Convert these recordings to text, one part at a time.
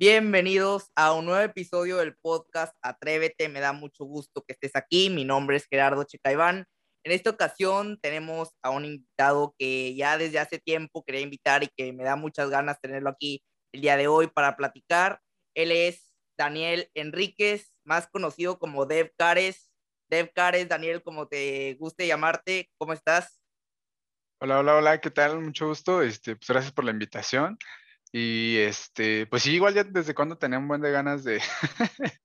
Bienvenidos a un nuevo episodio del podcast Atrévete. Me da mucho gusto que estés aquí. Mi nombre es Gerardo Checaiván. En esta ocasión tenemos a un invitado que ya desde hace tiempo quería invitar y que me da muchas ganas tenerlo aquí el día de hoy para platicar. Él es Daniel Enríquez, más conocido como Dev Cares. Dev Cares, Daniel, como te guste llamarte, ¿cómo estás? Hola, hola, hola, ¿qué tal? Mucho gusto. Este, pues gracias por la invitación. Y este, pues sí, igual ya desde cuando tenía un buen de ganas de,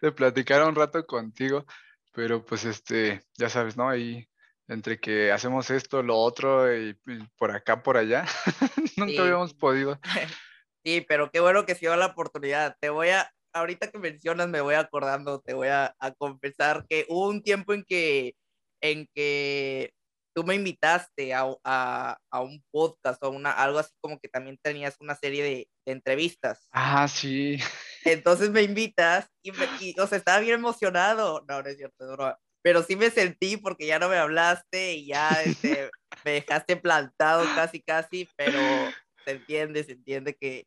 de platicar un rato contigo. Pero pues este, ya sabes, ¿no? Ahí entre que hacemos esto, lo otro y, por acá, por allá, nunca habíamos podido. Sí, pero qué bueno que se dio la oportunidad. Te voy a, ahorita que mencionas, me voy acordando, te voy a, a confesar que hubo un tiempo en que, en que tú me invitaste a, a, a, un podcast o una, algo así como que también tenías una serie de, de entrevistas. Ah, sí. Entonces me invitas y, me, y, o sea, estaba bien emocionado. No, no es cierto, no, pero sí me sentí porque ya no me hablaste y ya este, me dejaste plantado casi, casi, pero se entiende, se entiende que,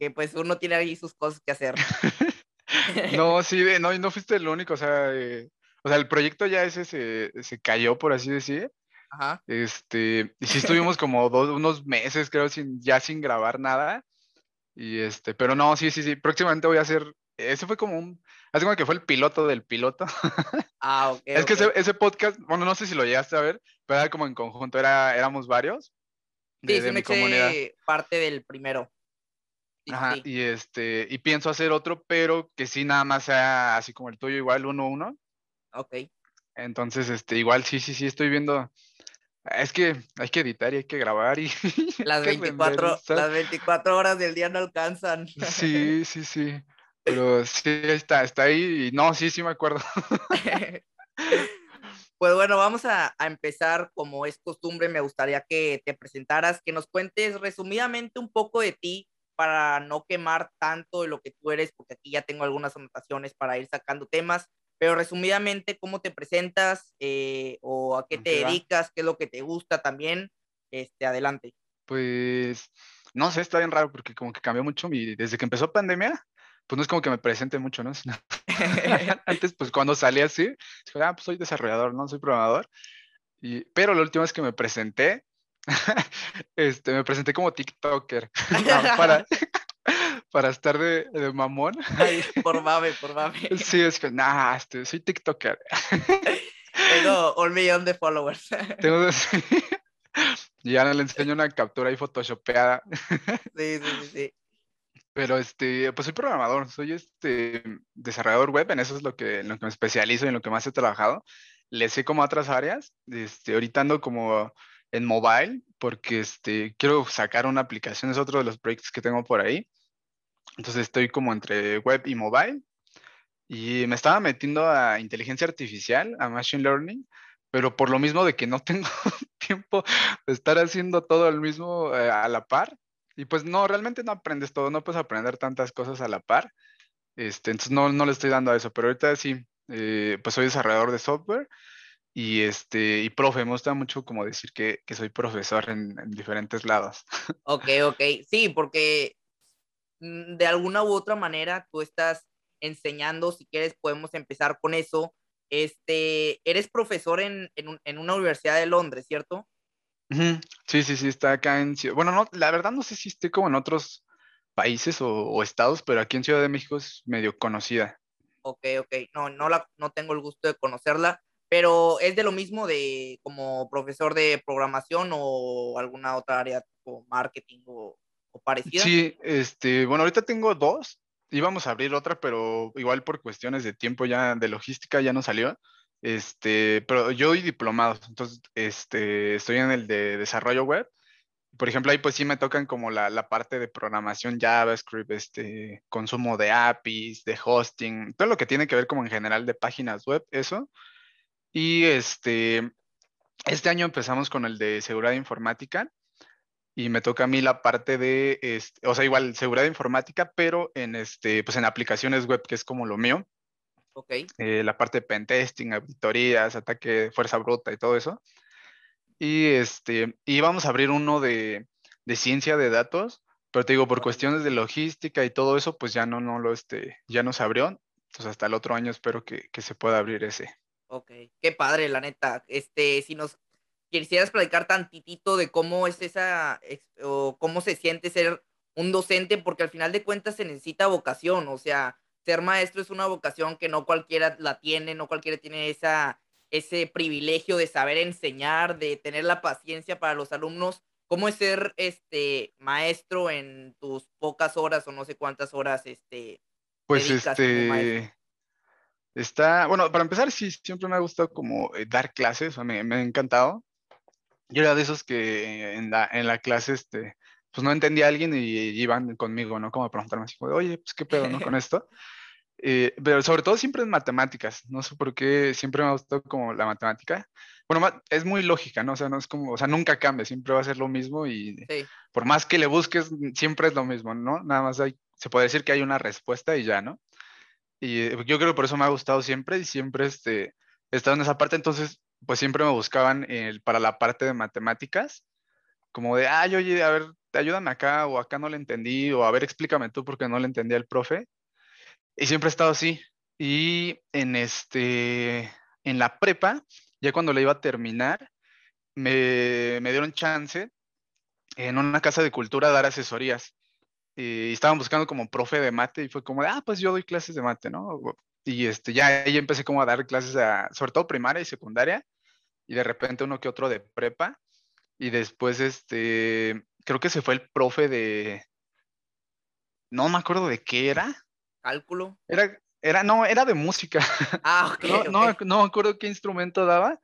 que pues uno tiene ahí sus cosas que hacer. no, sí, no, no fuiste el único, o sea, eh, o sea, el proyecto ya ese se, se cayó, por así decir. Ajá. Este, y sí estuvimos como dos, unos meses, creo, sin, ya sin grabar nada. Y este, pero no, sí, sí, sí, próximamente voy a hacer, ese fue como un, hace como que fue el piloto del piloto. Ah, ok. es que okay. ese, ese, podcast, bueno, no sé si lo llegaste a ver, pero era como en conjunto, era, éramos varios. Sí, de sí mi comunidad. parte del primero. Sí, Ajá, sí. y este, y pienso hacer otro, pero que sí nada más sea así como el tuyo, igual uno uno. Ok. Entonces, este, igual sí, sí, sí, estoy viendo. Es que hay que editar y hay que grabar y. Las 24, las 24 horas del día no alcanzan. Sí, sí, sí. Pero sí está, está ahí y no, sí, sí me acuerdo. Pues bueno, vamos a, a, empezar como es costumbre. Me gustaría que te presentaras, que nos cuentes resumidamente un poco de ti para no quemar tanto de lo que tú eres, porque aquí ya tengo algunas anotaciones para ir sacando temas, pero resumidamente, ¿cómo te presentas eh, o a qué te ¿Qué dedicas? Va? ¿Qué es lo que te gusta también? Este, adelante. Pues, no sé, está bien raro porque como que cambió mucho mi, desde que empezó pandemia, pues no es como que me presente mucho, ¿no? Antes, pues cuando salí así, dije, ah, pues soy desarrollador, no soy programador. Y, pero la última vez que me presenté, este, me presenté como TikToker para, para estar de, de mamón. por mame, por mame. Sí, es que, nah, este, soy TikToker. Tengo un millón de followers. Tengo, y ya le enseño una captura ahí photoshopeada. Sí, sí, sí, sí. Pero este, pues soy programador, soy este desarrollador web, en eso es lo que, en lo que me especializo y en lo que más he trabajado. Le sé como a otras áreas, este, ahorita ando como en mobile, porque este, quiero sacar una aplicación, es otro de los proyectos que tengo por ahí. Entonces estoy como entre web y mobile. Y me estaba metiendo a inteligencia artificial, a machine learning, pero por lo mismo de que no tengo tiempo de estar haciendo todo el mismo eh, a la par, y pues no, realmente no aprendes todo, no puedes aprender tantas cosas a la par. Este, entonces no, no le estoy dando a eso, pero ahorita sí, eh, pues soy desarrollador de software y, este, y profe, me gusta mucho como decir que, que soy profesor en, en, diferentes lados. Ok, ok, sí, porque de alguna u otra manera tú estás enseñando, si quieres podemos empezar con eso. Este, eres profesor en, en, en una universidad de Londres, ¿cierto? Sí, sí, sí, está acá en Ciudad. Bueno, no, la verdad no sé si esté como en otros países o, o, estados, pero aquí en Ciudad de México es medio conocida. Ok, ok, no, no, la, no tengo el gusto de conocerla, pero es de lo mismo de como profesor de programación o alguna otra área como marketing o parecida. Sí, este, bueno, ahorita tengo dos, íbamos a abrir otra, pero igual por cuestiones de tiempo ya, de logística ya no salió. Este, pero yo doy diplomados, entonces este, estoy en el de desarrollo web. Por ejemplo, ahí pues sí me tocan como la, la parte de programación JavaScript, este, consumo de APIs, de hosting, todo lo que tiene que ver como en general de páginas web, eso. Y este, este año empezamos con el de seguridad informática y me toca a mí la parte de, este, o sea, igual seguridad informática, pero en, este, pues en aplicaciones web, que es como lo mío. Okay. Eh, la parte de pentesting, auditorías, ataque de fuerza bruta y todo eso. Y este, y vamos a abrir uno de, de ciencia de datos, Pero te digo, por cuestiones de logística y todo eso, pues ya no, no lo, este, ya no se abrió. Entonces hasta el otro año espero que, que se pueda abrir ese. Ok, qué padre, la neta. Este, si nos quisieras platicar tantitito de cómo es esa, o cómo se siente ser un docente, porque al final de cuentas se necesita vocación, o sea, ser maestro es una vocación que no cualquiera la tiene, no cualquiera tiene esa, ese privilegio de saber enseñar, de tener la paciencia para los alumnos. ¿Cómo es ser este maestro en tus pocas horas o no sé cuántas horas este pues este está bueno para empezar sí siempre me ha gustado como eh, dar clases o me, me, ha encantado yo era de esos que en la, en la clase este pues no entendía a alguien y, iban conmigo, ¿no? Como a preguntarme así, oye, pues qué pedo, ¿no? Con esto. Eh, pero sobre todo siempre en matemáticas, no sé por qué siempre me ha gustado como la matemática. Bueno, es muy lógica, ¿no? O sea, no es como, o sea, nunca cambia, siempre va a ser lo mismo y por más que le busques, siempre es lo mismo, ¿no? Nada más hay, se puede decir que hay una respuesta y ya, ¿no? Y eh, yo creo que por eso me ha gustado siempre y siempre este, he estado en esa parte, entonces, pues siempre me buscaban para la parte de matemáticas, como de, ay, oye, a ver, ayúdame acá o acá no le entendí o a ver, explícame tú porque no le entendí al profe y siempre he estado así. Y en este, en la prepa, ya cuando la iba a terminar, me, me dieron chance en una casa de cultura dar asesorías. Y estaban buscando como profe de mate y fue como de, ah, pues yo doy clases de mate, ¿no? Y este, ya ahí empecé como a dar clases a, sobre todo primaria y secundaria, y de repente uno que otro de prepa. Y después, este, creo que se fue el profe de, no me acuerdo de qué era, cálculo. Era, era, no, era de música. Ah, ok. no, no, no me acuerdo qué instrumento daba,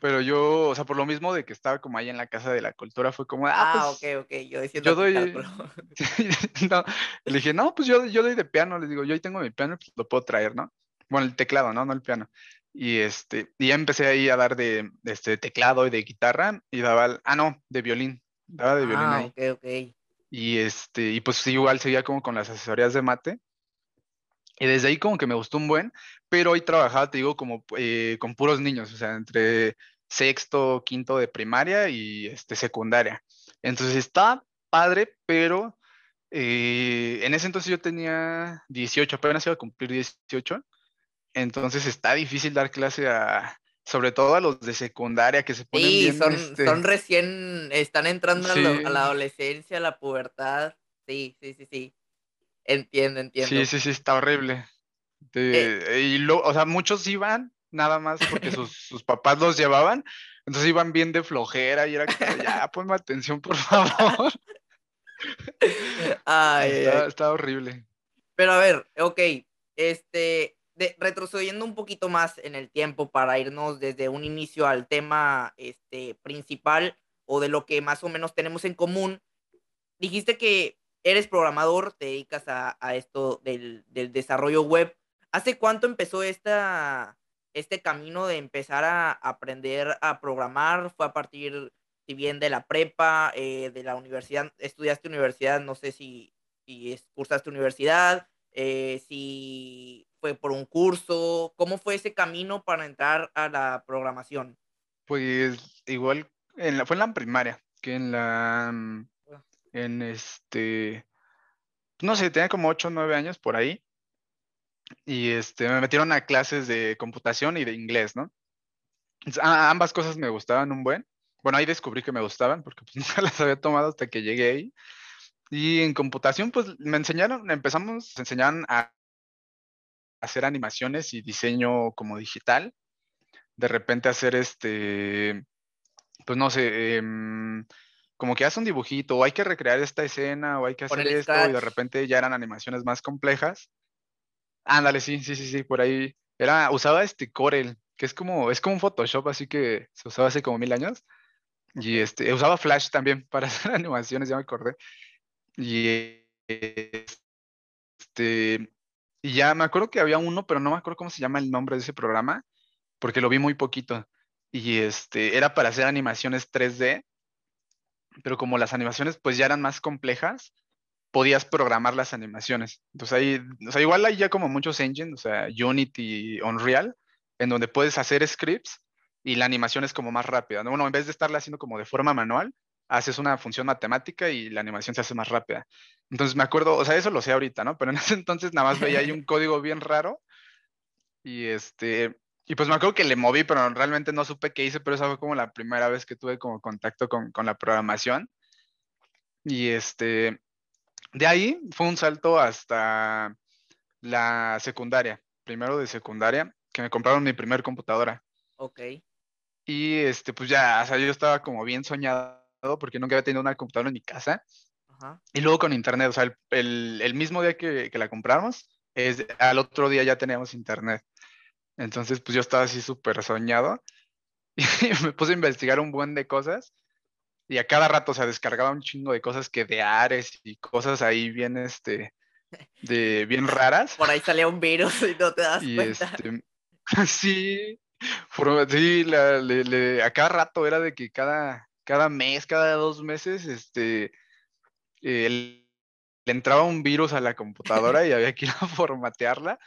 pero yo, o sea, por lo mismo de que estaba como ahí en la casa de la cultura, fue como, ah, ah pues, ok, ok, yo decía yo doy, no, le dije, no, pues yo, yo doy de piano, les digo, yo ahí tengo mi piano, pues lo puedo traer, ¿no? Bueno, el teclado, ¿no? No el piano. Y este, y ya empecé ahí a dar de, este teclado y de guitarra, y daba, ah, no, de violín, daba de violín ah, ahí. ok, ok. Y este, y pues igual seguía como con las asesorías de mate, y desde ahí como que me gustó un buen, pero hoy trabajaba, te digo, como eh, con puros niños, o sea, entre sexto, quinto de primaria y este, secundaria. Entonces está padre, pero eh, en ese entonces yo tenía 18, apenas iba a cumplir 18. Entonces está difícil dar clase a, sobre todo a los de secundaria que se ponen sí, bien, son, este son recién, están entrando a, lo- a la adolescencia, a la pubertad. Sí, sí, sí, sí. Entiendo, entiendo. Sí, sí, sí, está horrible. Eh, y lo, o sea, muchos iban nada más porque sus, sus papás los llevaban, entonces iban bien de flojera y era como, ya, ponme atención, por favor. ay, Está, ay. está horrible. Pero a ver, ok, este, de, retrocediendo un poquito más en el tiempo para irnos desde un inicio al tema este, principal o de lo que más o menos tenemos en común, dijiste que eres programador, te dedicas a, a esto del, del desarrollo web. ¿Hace cuánto empezó esta, este camino de empezar a aprender a programar? ¿Fue a partir, si bien de la prepa, eh, de la universidad? ¿Estudiaste universidad? No sé si, si cursaste universidad, eh, si fue por un curso. ¿Cómo fue ese camino para entrar a la programación? Pues igual, en la, fue en la primaria, que en la, mm. En este, no sé, tenía como 8 o 9 años por ahí, y este, me metieron a clases de computación y de inglés, ¿no? Ambas cosas me gustaban un buen. Bueno, ahí descubrí que me gustaban porque pues nunca las había tomado hasta que llegué ahí. Y en computación, pues me enseñaron, empezamos, nos enseñaron a hacer animaciones y diseño como digital. De repente hacer este, pues no sé, em, como que hace un dibujito, o hay que recrear esta escena, o hay que hacer esto, y de repente ya eran animaciones más complejas. Ándale, sí, sí, sí, sí, por ahí. Era, usaba este Corel, que es como, es como un Photoshop, así que se usaba hace como mil años. Y este, usaba Flash también para hacer animaciones, ya me acordé. Y este, y ya me acuerdo que había uno, pero no me acuerdo cómo se llama el nombre de ese programa, porque lo vi muy poquito. Y este, era para hacer animaciones 3D, pero como las animaciones pues ya eran más complejas, podías programar las animaciones. Entonces ahí, o sea, igual hay ya como muchos engines, o sea, Unity, Unreal, en donde puedes hacer scripts y la animación es como más rápida, ¿no? Bueno, en vez de estarla haciendo como de forma manual, haces una función matemática y la animación se hace más rápida. Entonces me acuerdo, o sea, eso lo sé ahorita, ¿no? Pero en ese entonces nada más veía ahí un código bien raro y este, y pues me acuerdo que le moví, pero realmente no supe qué hice, pero esa fue como la primera vez que tuve como contacto con, con la programación. Y este, de ahí fue un salto hasta la secundaria, primero de secundaria, que me compraron mi primer computadora. Ok. Y este, pues ya, o sea, yo estaba como bien soñado porque nunca había tenido una computadora en mi casa. Ajá. Y luego con internet, o sea, el, el, mismo día que, que, la compramos, es, al otro día ya teníamos internet. Entonces, pues yo estaba así súper soñado y me puse a investigar un buen de cosas y a cada rato, o sea, descargaba un chingo de cosas que de Ares y cosas ahí bien, este, de bien raras. Por ahí salía un virus y no te das y cuenta. Este, sí, sí, la, le, a cada rato era de que cada, cada mes, cada dos meses, este, le entraba un virus a la computadora y había que ir a formatearla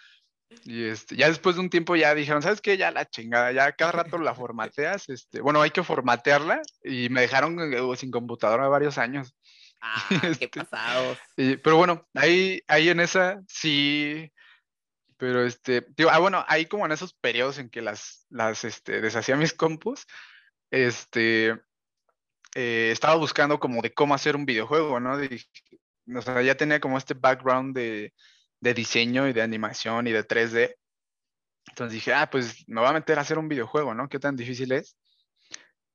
y este, ya después de un tiempo ya dijeron, ¿sabes qué? Ya la chingada, ya cada rato la formateas, este, bueno, hay que formatearla y me dejaron eh, sin computadora varios años. Ah, qué este, pasados. pero bueno, ahí, ahí en esa sí, pero este, digo, ah, bueno, ahí como en esos periodos en que las, las, este, deshacía mis compus, este, eh, estaba buscando como de cómo hacer un videojuego, ¿no? o sea, ya tenía como este background de de diseño y de animación y de 3D. Entonces dije, ah, pues me voy a meter a hacer un videojuego, ¿no? ¿Qué tan difícil es?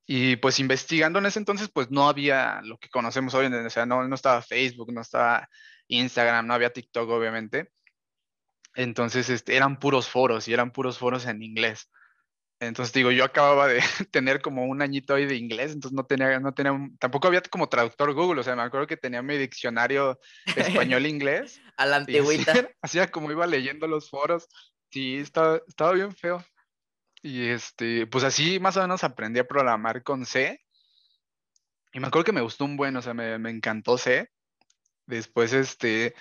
Y pues investigando en ese entonces, pues no había lo que conocemos hoy, o sea, no, no estaba Facebook, no estaba Instagram, no había TikTok, obviamente. Entonces, este, eran puros foros y eran puros foros en inglés. Entonces digo, yo acababa de tener como un añito ahí de inglés, entonces no tenía, no tenía, tampoco había como traductor Google, o sea, me acuerdo que tenía mi diccionario español-inglés. A la antigüita. Hacía como iba leyendo los foros, sí, estaba, estaba bien feo. Y este, pues así más o menos aprendí a programar con C. Y me acuerdo que me gustó un buen, o sea, me, me encantó C. Después, este,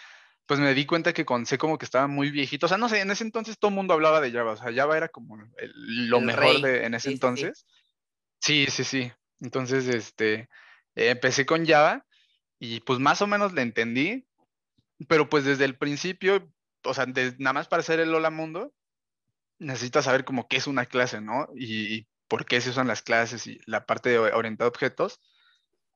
pues me di cuenta que con C como que estaba muy viejito. O sea, no sé, en ese entonces todo el mundo hablaba de Java. O sea, Java era como lo mejor de, en ese entonces. Sí. sí, sí, Entonces, este, empecé con Java y pues más o menos le entendí. Pero pues desde el principio, o sea, nada más para hacer el Hola Mundo, necesitas saber como qué es una clase, ¿no? Y, y por qué se usan las clases y la parte de orientada a objetos.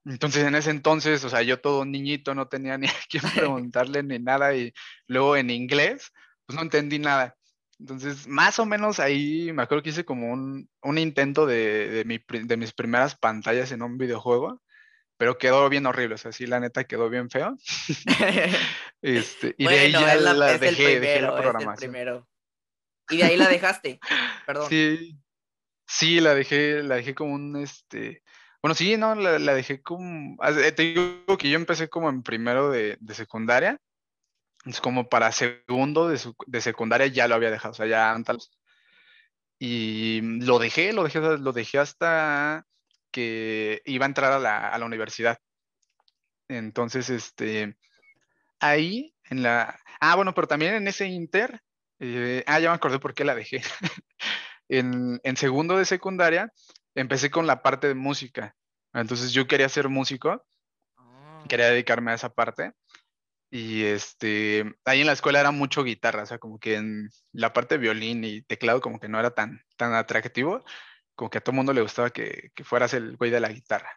Entonces en ese entonces, o sea, yo todo niñito, no tenía ni a quién preguntarle ni nada y luego en inglés, pues no entendí nada. Entonces, más o menos ahí me acuerdo que hice como un, un intento de, de, mi, de, mis primeras pantallas en un videojuego, pero quedó bien horrible, o sea, sí, la neta quedó bien feo. este, y de ahí ya la, dejé, dejé, la programación. Y de ahí la dejaste, perdón. Sí, sí, la dejé, la dejé como un, este, bueno, sí, no, la, dejé como. Te digo que yo empecé como en primero de, secundaria. Es como para segundo de, secundaria ya lo había dejado, o sea, ya antes. Y lo dejé, lo dejé, lo dejé hasta que iba a entrar a la, a la universidad. Entonces, este, ahí en la... Ah, bueno, pero también en ese inter, eh, ah, ya me acordé por qué la dejé. en, en segundo de secundaria empecé con la parte de música. Entonces yo quería ser músico, ah. quería dedicarme a esa parte. Y este, ahí en la escuela era mucho guitarra, o sea, como que en la parte de violín y teclado como que no era tan, tan atractivo, como que a todo mundo le gustaba que, que fueras el güey de la guitarra.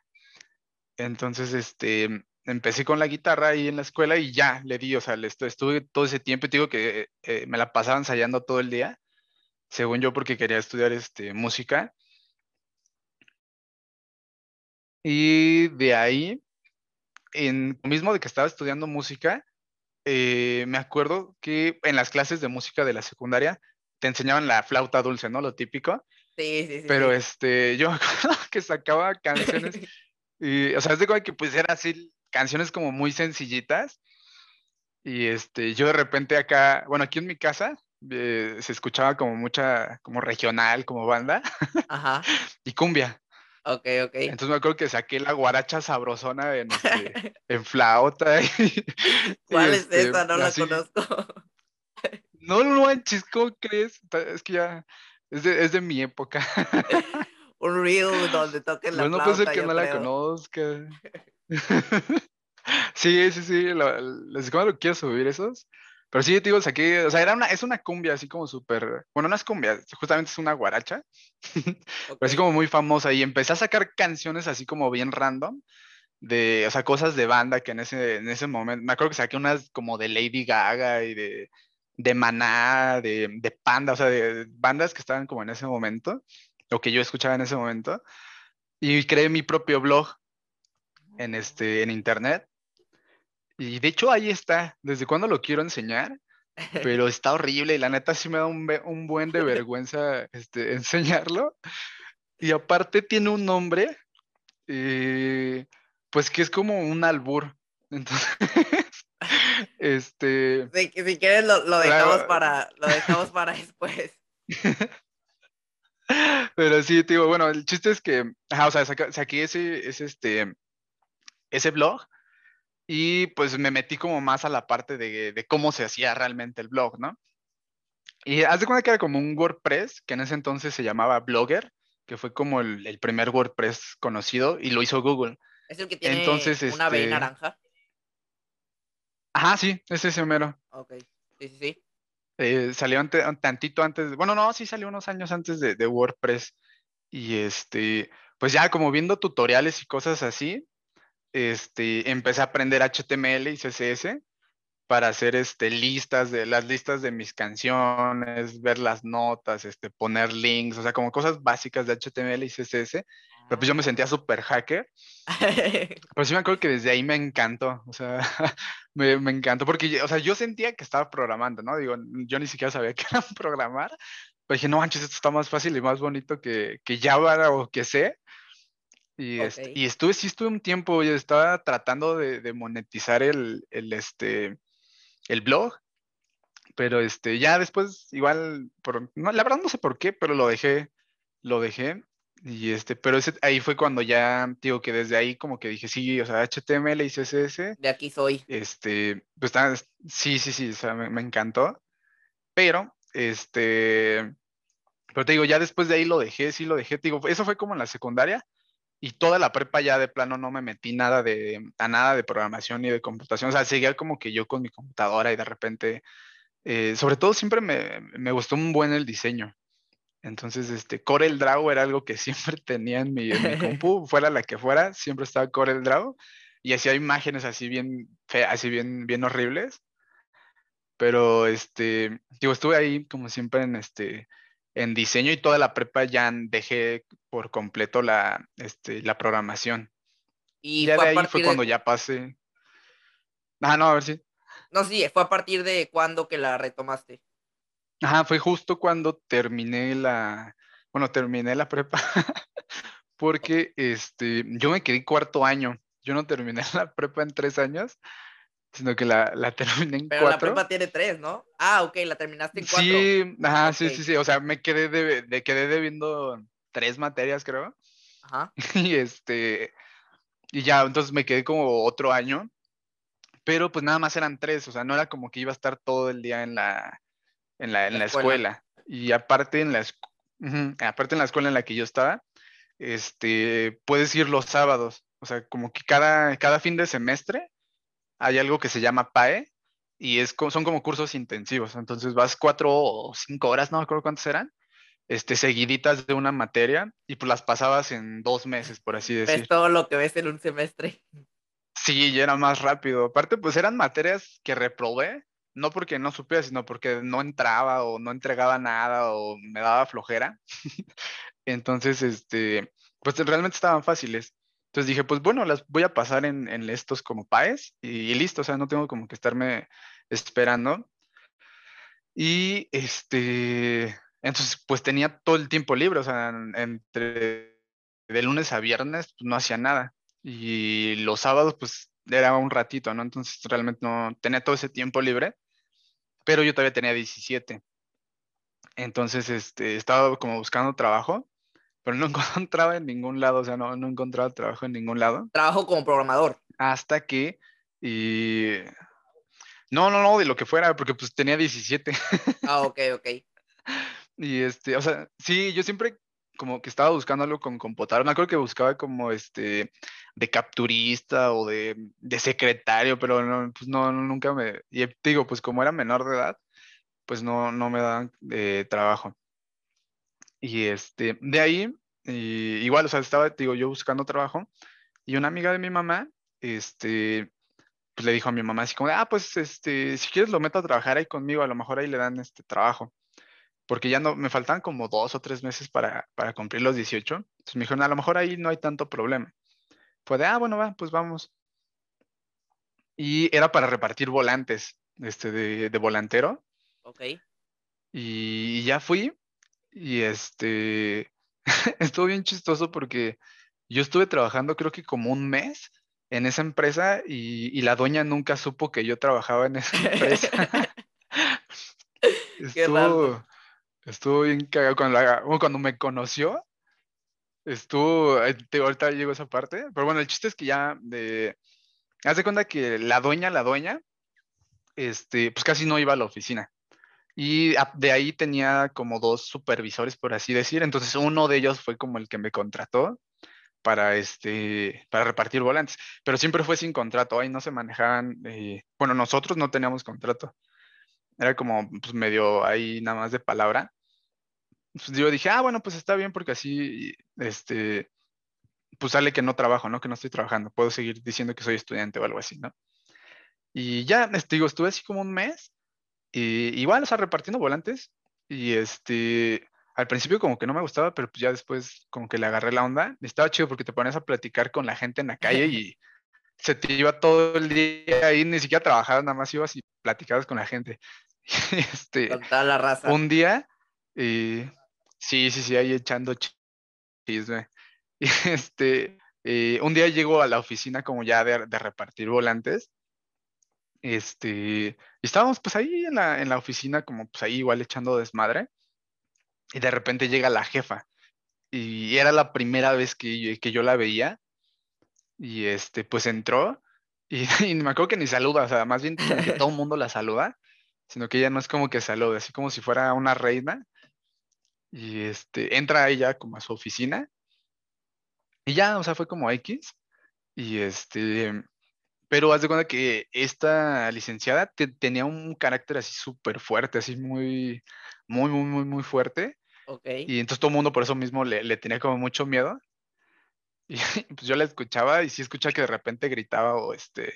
Entonces, este, empecé con la guitarra ahí en la escuela y ya le di, o sea, estuve todo ese tiempo y te digo que eh, me la pasaba ensayando todo el día, según yo, porque quería estudiar este, música. Y de ahí, en lo mismo de que estaba estudiando música, eh, me acuerdo que en las clases de música de la secundaria te enseñaban la flauta dulce, ¿no? Lo típico. Sí, sí, sí. Pero este, yo me acuerdo que sacaba canciones, y, o sea, es de que pues eran así canciones como muy sencillitas. Y este, yo de repente acá, bueno, aquí en mi casa eh, se escuchaba como mucha, como regional, como banda. Ajá. y cumbia. Ok, ok. Entonces me acuerdo que saqué la guaracha sabrosona en, este, en flauta. ¿Cuál es este, esa? No la conozco. no, no manches, ¿cómo crees? Es que ya es de, es de mi época. un reel donde toquen la Pues no flauta, puede ser que no la conozca. sí, sí, sí. lo- Les digo, lo quiero subir esos. Pero sí, te digo, saqué, o sea, era una, es una cumbia así como súper, bueno, no es cumbia, justamente es una guaracha, pero así como muy famosa. Y empecé a sacar canciones así como bien random, de, o sea, cosas de banda que en ese, en ese momento, me acuerdo que saqué unas como de Lady Gaga y de, de Maná, de, de Panda, o sea, de bandas que estaban como en ese momento, o que yo escuchaba en ese momento. Y creé mi propio blog en, este, en internet. Y de hecho ahí está, desde cuando lo quiero enseñar, pero está horrible y la neta sí me da un, un buen de vergüenza este, enseñarlo. Y aparte tiene un nombre, eh, pues que es como un albur. Entonces, este, Si, si quieres lo, lo dejamos para lo dejamos para después. pero sí, te digo, bueno, el chiste es que, ajá, o sea, saqué ese, ese, este, ese blog y pues me metí como más a la parte de, de cómo se hacía realmente el blog, ¿no? Y haz de cuenta que era como un WordPress, que en ese entonces se llamaba Blogger, que fue como el, el primer WordPress conocido y lo hizo Google. Es el que tiene Entonces, una B este- naranja. Ajá, sí, ese es ese mero. Ok. Sí, sí, sí. Eh, salió ante- un tantito antes, bueno, no, sí salió unos años antes de, de WordPress. Y este, pues ya como viendo tutoriales y cosas así, este, empecé a aprender HTML y CSS para hacer este, listas de las listas de mis canciones, ver las notas, este, poner links, o sea, como cosas básicas de HTML y CSS. Pero pues yo me sentía súper hacker. Pero sí me acuerdo que desde ahí me encantó, o sea, me, me encantó porque, yo- o sea, yo sentía que estaba programando, ¿no? Digo, yo ni siquiera sabía que era programar, pero dije, no manches, esto está más fácil y más bonito que, que Java o que sé. Y, este, Ok. y estuve, sí estuve un tiempo, yo estaba tratando de, de monetizar el, el, este, el blog, pero este, ya después, igual, por, no, la verdad no sé por qué, pero lo dejé, lo dejé. Y este, pero ese, ahí fue cuando ya, digo que desde ahí como que dije, sí, o sea, HTML y CSS, De aquí soy. este, pues sí, sí, sí, o sea, me, me encantó. Pero, este, pero te digo, ya después de ahí lo dejé, sí lo dejé, te digo, eso fue como en la secundaria y toda la prepa ya de plano no me metí nada de, a nada de programación ni de computación, o sea, seguía como que yo con mi computadora y de repente, eh, sobre todo siempre me, me gustó un buen el diseño. Entonces, este, Corel Draw era algo que siempre tenía en mi, en mi compu, fuera la que fuera, siempre estaba Corel Draw y hacía imágenes así bien feas, así bien, bien horribles. Pero, este, digo, estuve ahí como siempre en este, en diseño y toda la prepa ya dejé por completo la, este, la programación. Y ya de ahí fue de- cuando ya pasé. Ah, no, a ver si. No, sí, fue a partir de cuándo que la retomaste. Ajá, fue justo cuando terminé la, bueno, terminé la prepa, porque este, yo me quedé cuarto año. Yo no terminé la prepa en tres años, sino que la, la terminé en Pero la cuatro. prepa tiene tres, ¿no? Ah, ok, la terminaste en cuatro. Sí, ajá, sí, Ok. sí, sí. O sea, me quedé de, de- quedé debiendo tres materias, creo. Ajá. Y este, y ya, entonces me quedé como otro año, pero pues nada más eran tres, o sea, no era como que iba a estar todo el día en la, en la, en La la escuela. escuela. Y aparte en la, esc- ujú, aparte en la escuela en la que yo estaba, este, puedes ir los sábados, o sea, como que cada, cada fin de semestre hay algo que se llama PAE y es, son como cursos intensivos, entonces vas cuatro o cinco horas, no me acuerdo cuántas eran, este, seguiditas de una materia y pues las pasabas en dos meses, por así decir. Ves todo lo que ves en un semestre. Sí, y era más rápido. Aparte, pues eran materias que reprobé, no porque no supiera, sino porque no entraba o no entregaba nada o me daba flojera. Entonces, este, pues realmente estaban fáciles. Entonces dije, pues bueno, las voy a pasar en, en estos como PAES y, y listo, o sea, no tengo como que estarme esperando. Y este, entonces, pues tenía todo el tiempo libre, o sea, en- entre de lunes a viernes, pues no hacía nada. Y los sábados, pues era un ratito, ¿no? Entonces realmente no tenía todo ese tiempo libre, pero yo todavía tenía 17. Entonces, este, estaba como buscando trabajo, pero no encontraba en ningún lado, o sea, no, no encontraba trabajo en ningún lado, Trabajo como programador. hasta que, y... No, no, no, de lo que fuera, porque pues tenía 17. Ah, ok, ok. Y este, o sea, sí, yo siempre como que estaba buscando algo con computadora. Me acuerdo que buscaba como este de capturista o de, de secretario, pero no, pues no, nunca me. Y digo, pues como era menor de edad, pues no, no me daban eh, trabajo. Y este, de ahí, igual, o sea, estaba, digo, yo buscando trabajo y una amiga de mi mamá, este, pues le dijo a mi mamá así como, ah, pues, este, si quieres lo meto a trabajar ahí conmigo, a lo mejor ahí le dan este trabajo porque ya no, me faltan como dos o tres meses para, para cumplir los 18. Entonces me dijeron, a lo mejor ahí no hay tanto problema. Fue de, ah, bueno, va, pues vamos. Y era para repartir volantes, este, de, de volantero. Ok. Y, ya fui, y este, estuvo bien chistoso porque yo estuve trabajando creo que como un mes en esa empresa y, y la dueña nunca supo que yo trabajaba en esa empresa. estuvo, Estuvo bien cagado cuando, cuando me conoció. Estuvo, ahorita llegó esa parte, pero bueno, el chiste es que ya de, haz de cuenta que la dueña, la dueña, este, pues casi no iba a la oficina. Y de ahí tenía como dos supervisores, por así decir. Entonces uno de ellos fue como el que me contrató para, este, para repartir volantes. Pero siempre fue sin contrato. Ahí no se manejaban, eh, bueno, nosotros no teníamos contrato era como pues, medio ahí nada más de palabra. Pues, yo dije, ah, bueno, pues está bien porque así, este, pues sale que no trabajo, ¿no? Que no estoy trabajando. Puedo seguir diciendo que soy estudiante o algo así, ¿no? Y ya, este, digo, estuve así como un mes, y igual, o sea, repartiendo volantes, y este, al principio como que no me gustaba, pero pues ya después como que le agarré la onda. estaba chido porque te pones a platicar con la gente en la calle y se te iba todo el día ahí, ni siquiera trabajabas, nada más ibas y platicabas con la gente. este, la raza. Un día, sí, sí, sí, ahí echando chisme. Y este, un día llego a la oficina como ya de, repartir volantes. Este, estábamos pues ahí en la, en la oficina como pues ahí igual echando desmadre. Y de repente llega la jefa. Y era la primera vez que, que yo la veía. Y este, pues entró. Y, me acuerdo que ni saluda, o sea, más bien todo el mundo la saluda sino que ella no es como que salude, así como si fuera una reina. Y este, entra ella como a su oficina. Y ya, o sea, fue como X. Y este, pero haz de cuenta que esta licenciada tenía un carácter así súper fuerte, así muy, muy, muy, muy, muy fuerte. Okay. Y entonces todo el mundo por eso mismo le, le tenía como mucho miedo. Y pues yo la escuchaba y sí escucha que de repente gritaba o este,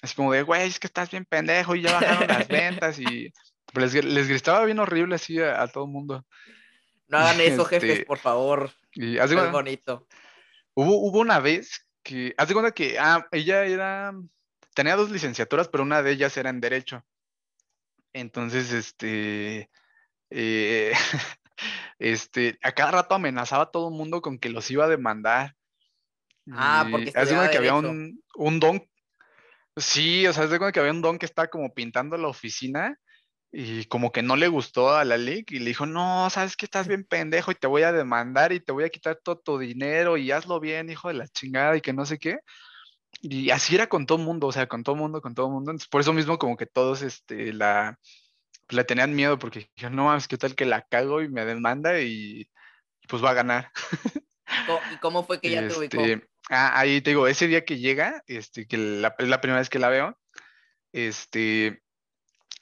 Así como de, güey, es que estás bien pendejo y ya bajaron las ventas y les, les gritaba bien horrible así a, todo el mundo. No hagan eso, jefes, este, por favor. Y es bonito. Hubo, hubo una vez que, haz de cuenta que, ah, ella era, tenía dos licenciaturas, pero una de ellas era en Derecho. Entonces, este, eh, este, a cada rato amenazaba a todo el mundo con que los iba a demandar. Ah, porque haz de cuenta que había un, un don Sí, o sea, es de cuando que había un don que estaba como pintando la oficina y como que no le gustó a la Lick y le dijo, no, sabes que estás bien pendejo y te voy a demandar y te voy a quitar todo tu dinero y hazlo bien, hijo de la chingada y que no sé qué. Y así era con todo mundo, o sea, con todo mundo, con todo mundo. Entonces, por eso mismo como que todos este, la, la tenían miedo porque dijeron, no mames, ¿qué tal que la cago y me demanda y, pues va a ganar? ¿Y cómo fue que ya te ubicó? Este, Ah, ahí te digo, ese día que llega, este, que la, es la primera vez que la veo, este,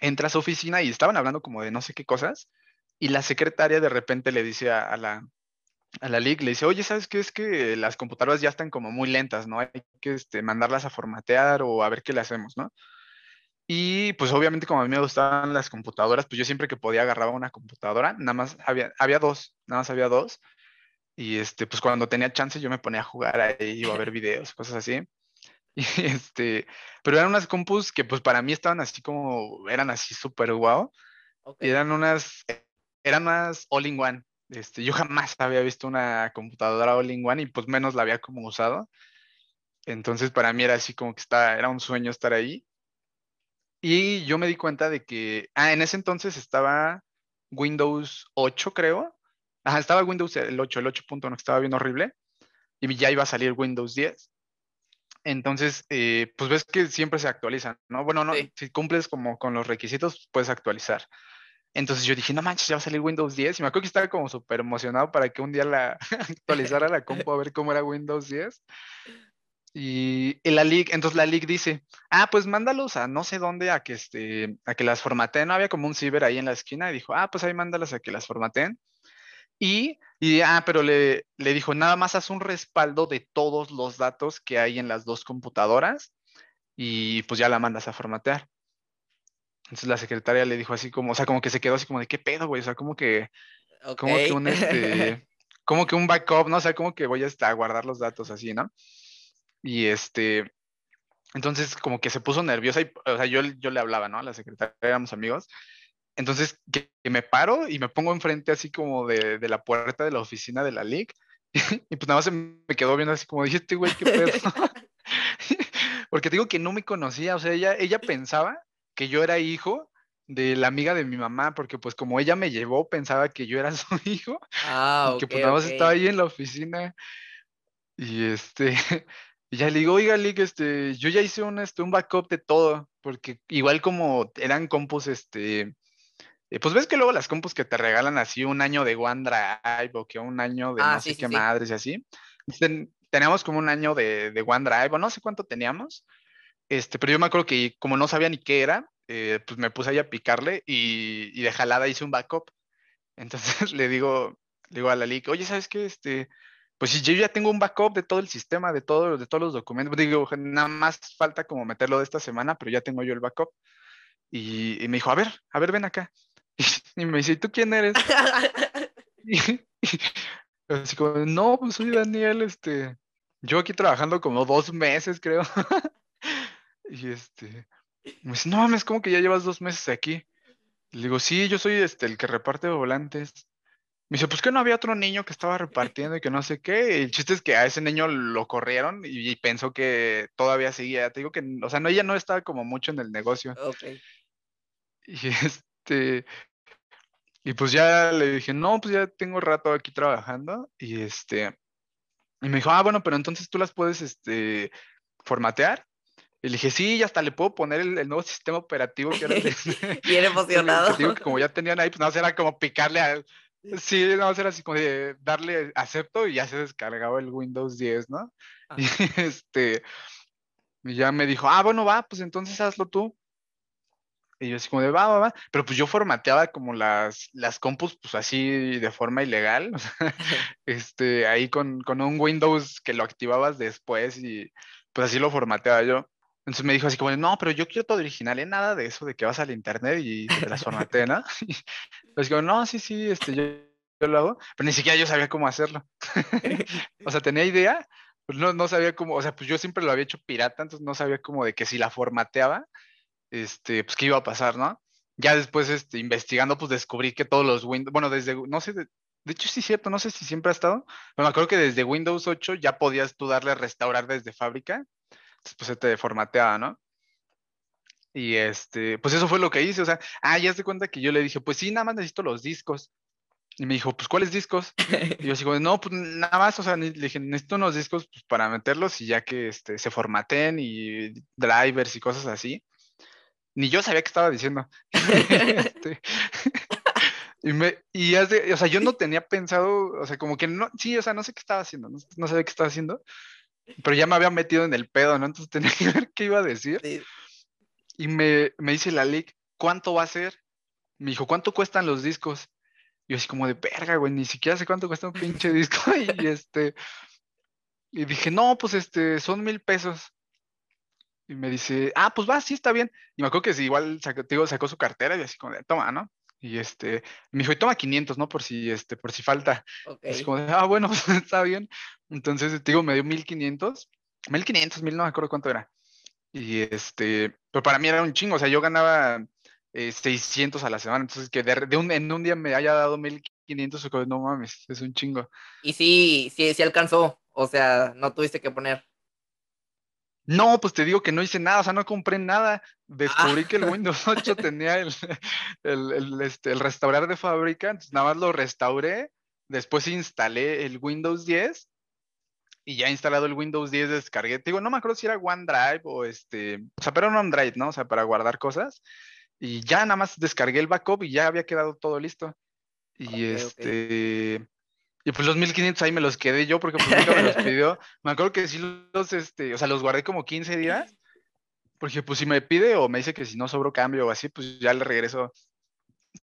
entra a su oficina y estaban hablando como de no sé qué cosas, y la secretaria de repente le dice a, la, a la LIC, le dice, oye, ¿sabes qué? Es que las computadoras ya están como muy lentas, ¿no? Hay que este, mandarlas a formatear o a ver qué le hacemos, ¿no? Y pues obviamente como a mí me gustaban las computadoras, pues yo siempre que podía agarraba una computadora, nada más había, había dos, nada más había dos, y este, pues cuando tenía chance yo me ponía a jugar ahí o a ver videos, cosas así. Este, pero eran unas compus que pues para mí estaban así como, eran así súper guau. Y eran unas, eran unas all-in-one. Este, yo jamás había visto una computadora all-in-one y pues menos la había como usado. Entonces para mí era así como que estaba, era un sueño estar ahí. Y yo me di cuenta de que, ah, en ese entonces estaba Windows 8 creo, Ajá, estaba Windows el 8, el 8.1 estaba bien horrible y ya iba a salir Windows 10. Entonces, eh, pues ves que siempre se actualizan, ¿no? Bueno, no, si cumples como con los requisitos, puedes actualizar. Entonces yo dije, no manches, ya va a salir Windows 10. Y me acuerdo que estaba como súper emocionado para que un día la actualizara la compu a ver cómo era Windows 10. Y, la LIG, entonces la LIG dice, ah, pues mándalos a no sé dónde a que, este, a que las formateen. No había como un ciber ahí en la esquina y dijo, ah, pues ahí mándalas a que las formateen. Y, y ah, pero le, le dijo, nada más haz un respaldo de todos los datos que hay en las dos computadoras y pues ya la mandas a formatear. Entonces la secretaria le dijo así como, o sea, como que se quedó así como de qué pedo, güey, o sea, como que, como que un este, como que un backup, ¿no? O sea, como que voy a guardar los datos así, ¿no? Y este, entonces como que se puso nerviosa y, o sea, yo, yo le hablaba, ¿no? A la secretaria, éramos amigos. Entonces que, me paro y me pongo enfrente así como de, de la puerta de la oficina de la LIC y pues nada más me quedó viendo así como, dije, este güey, qué pedo. Porque digo que no me conocía, o sea, ella, ella pensaba que yo era hijo de la amiga de mi mamá, porque pues como ella me llevó, pensaba que yo era su hijo. Ah, que pues nada más estaba ahí en la oficina. Y este, y ya le digo, oiga, Lick, este, yo ya hice un, este, un backup de todo, porque igual como eran compus, este, pues ves que luego las compus que te regalan así un año de OneDrive o que un año de ah, no sé qué madres y así. teníamos como un año de, de OneDrive o no sé cuánto teníamos. Este, pero yo me acuerdo que como no sabía ni qué era, eh, pues me puse ahí a picarle y, de jalada hice un backup. Entonces le digo, le digo a la LIC, oye, ¿sabes qué? Este, pues si yo ya tengo un backup de todo el sistema, de, todo, de todos los documentos, digo, nada más falta como meterlo de esta semana, pero ya tengo yo el backup. Y, me dijo, a ver, a ver, ven acá. Y, me dice, ¿y tú quién eres? y, así como, no, pues soy Daniel, este, yo aquí trabajando como dos meses, creo. Y este, me dice, no mames, como que ya llevas dos meses aquí. Le digo, sí, yo soy este, el que reparte volantes. Me dice, pues que no había otro niño que estaba repartiendo y que no sé qué. Y el chiste es que a ese niño lo corrieron y, pensó que todavía seguía. Te digo que, o sea, no, ella no estaba como mucho en el negocio. Ok. Y este, y pues ya le dije, no, pues ya tengo rato aquí trabajando. Y este, y me dijo, ah, bueno, pero entonces tú las puedes, este, formatear. Y le dije, sí, ya hasta le puedo poner el, nuevo sistema operativo que era Bien emocionado. que como ya tenían ahí, pues nada, era como picarle al... Sí, nada era así como de darle acepto y ya se descargaba el Windows 10, ¿no? Y este, y ya me dijo, ah, bueno, va, pues entonces hazlo tú. Y yo así como de, va, va, va. Pero pues yo formateaba como las, las compus, pues así de forma ilegal. este, ahí con, con un Windows que lo activabas después y pues así lo formateaba yo. Entonces me dijo así como, no, pero yo quiero todo original, ¿eh? Nada de eso de que vas al internet y te las formateé, ¿no? pues digo, no, sí, sí, este, yo, lo hago, pero ni siquiera yo sabía cómo hacerlo. o sea, tenía idea, pues no, no sabía cómo, o sea, pues yo siempre lo había hecho pirata, entonces no sabía cómo de que si la formateaba, este, pues qué iba a pasar, ¿no? Ya después, este, investigando, pues descubrí que todos los Windows, bueno, desde, no sé, de, de hecho sí es cierto, no sé si siempre ha estado, pero me acuerdo que desde Windows 8 ya podías tú darle a restaurar desde fábrica pues se te formateaba, ¿no? Y este, pues eso fue lo que hice, o sea, ah, ya se cuenta que yo le dije, pues sí, nada más necesito los discos. Y me dijo, pues ¿cuáles discos? Y yo digo, no, pues nada más, o sea, le dije, necesito unos discos pues, para meterlos y ya que este, se formaten y drivers y cosas así. Ni yo sabía qué estaba diciendo. este, y, me, y o sea, yo no tenía pensado, o sea, como que no, sí, o sea, no sé qué estaba haciendo, no, no sabía qué estaba haciendo, pero ya me había metido en el pedo, ¿no? Entonces tenía que ver qué iba a decir. Y me, me dice la LIC, ¿cuánto va a ser? Me dijo, ¿cuánto cuestan los discos? Y yo así como de verga, güey, ni siquiera sé cuánto cuesta un pinche disco. y este, y dije, no, pues este, son mil pesos. Y me dice, ah, pues va, sí, está bien. Y me acuerdo que si igual sacó, digo, sacó su cartera y así como de, toma, ¿no? Y este, me dijo, y toma 500, ¿no? Por si, este, por si falta. Es como de, ah, bueno, está bien. Entonces, digo, me dio 1500, 1500, 1000, no me acuerdo cuánto era. Y este, pero para mí era un chingo, o sea, yo ganaba 600 eh, a la semana, entonces que de, un, en un día me haya dado 1500, no mames, es un chingo. Y sí, sí, sí alcanzó, o sea, no tuviste que poner. No, pues te digo que no hice nada, o sea, no compré nada. Descubrí que el ah. Windows 8 tenía el, el, este, el, restaurar de fábrica, entonces nada más lo restauré, después instalé el Windows 10 y ya instalado el Windows 10 descargué. Te digo, no me acuerdo si era OneDrive o este, o sea, pero un OneDrive, ¿no? O sea, para guardar cosas. y ya nada más descargué el backup y ya había quedado todo listo. Y este, y pues los 1500 ahí me los quedé yo porque pues nunca me los pidió. Me acuerdo que sí los, este, o sea, los guardé como 15 días. Porque pues si me pide o me dice que si no sobro cambio o así, pues ya le regreso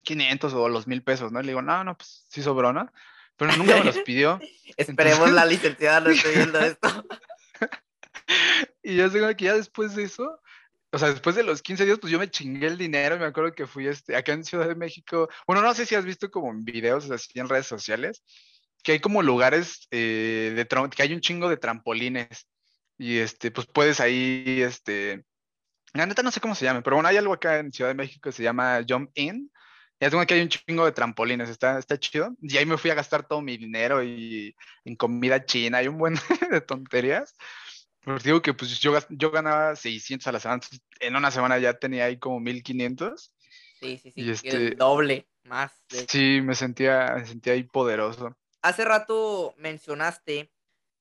500 o los 1000 pesos, ¿no? le digo, no, no, pues sí sobró, ¿no? Pero nunca me los pidió. Esperemos la licenciada no esté viendo esto. y ya sé que ya después de eso, o sea, después de los 15 días, pues yo me chingué el dinero. Me acuerdo que fui este, acá en Ciudad de México. Bueno, no sé si has visto como en videos así en redes sociales, que hay como lugares eh, de que hay un chingo de trampolines. Y este, pues puedes ahí, este, la neta no sé cómo se llama, pero bueno, hay algo acá en Ciudad de México que se llama Jump In. Y es como que hay un chingo de trampolines, está, está chido. Y ahí me fui a gastar todo mi dinero y en comida china y un buen de tonterías. Pues digo que pues yo, yo ganaba 600 a la semana, en una semana ya tenía ahí como 1500. Sí, sí, sí, y este, doble más. Sí, me sentía, me sentía ahí poderoso. Hace rato mencionaste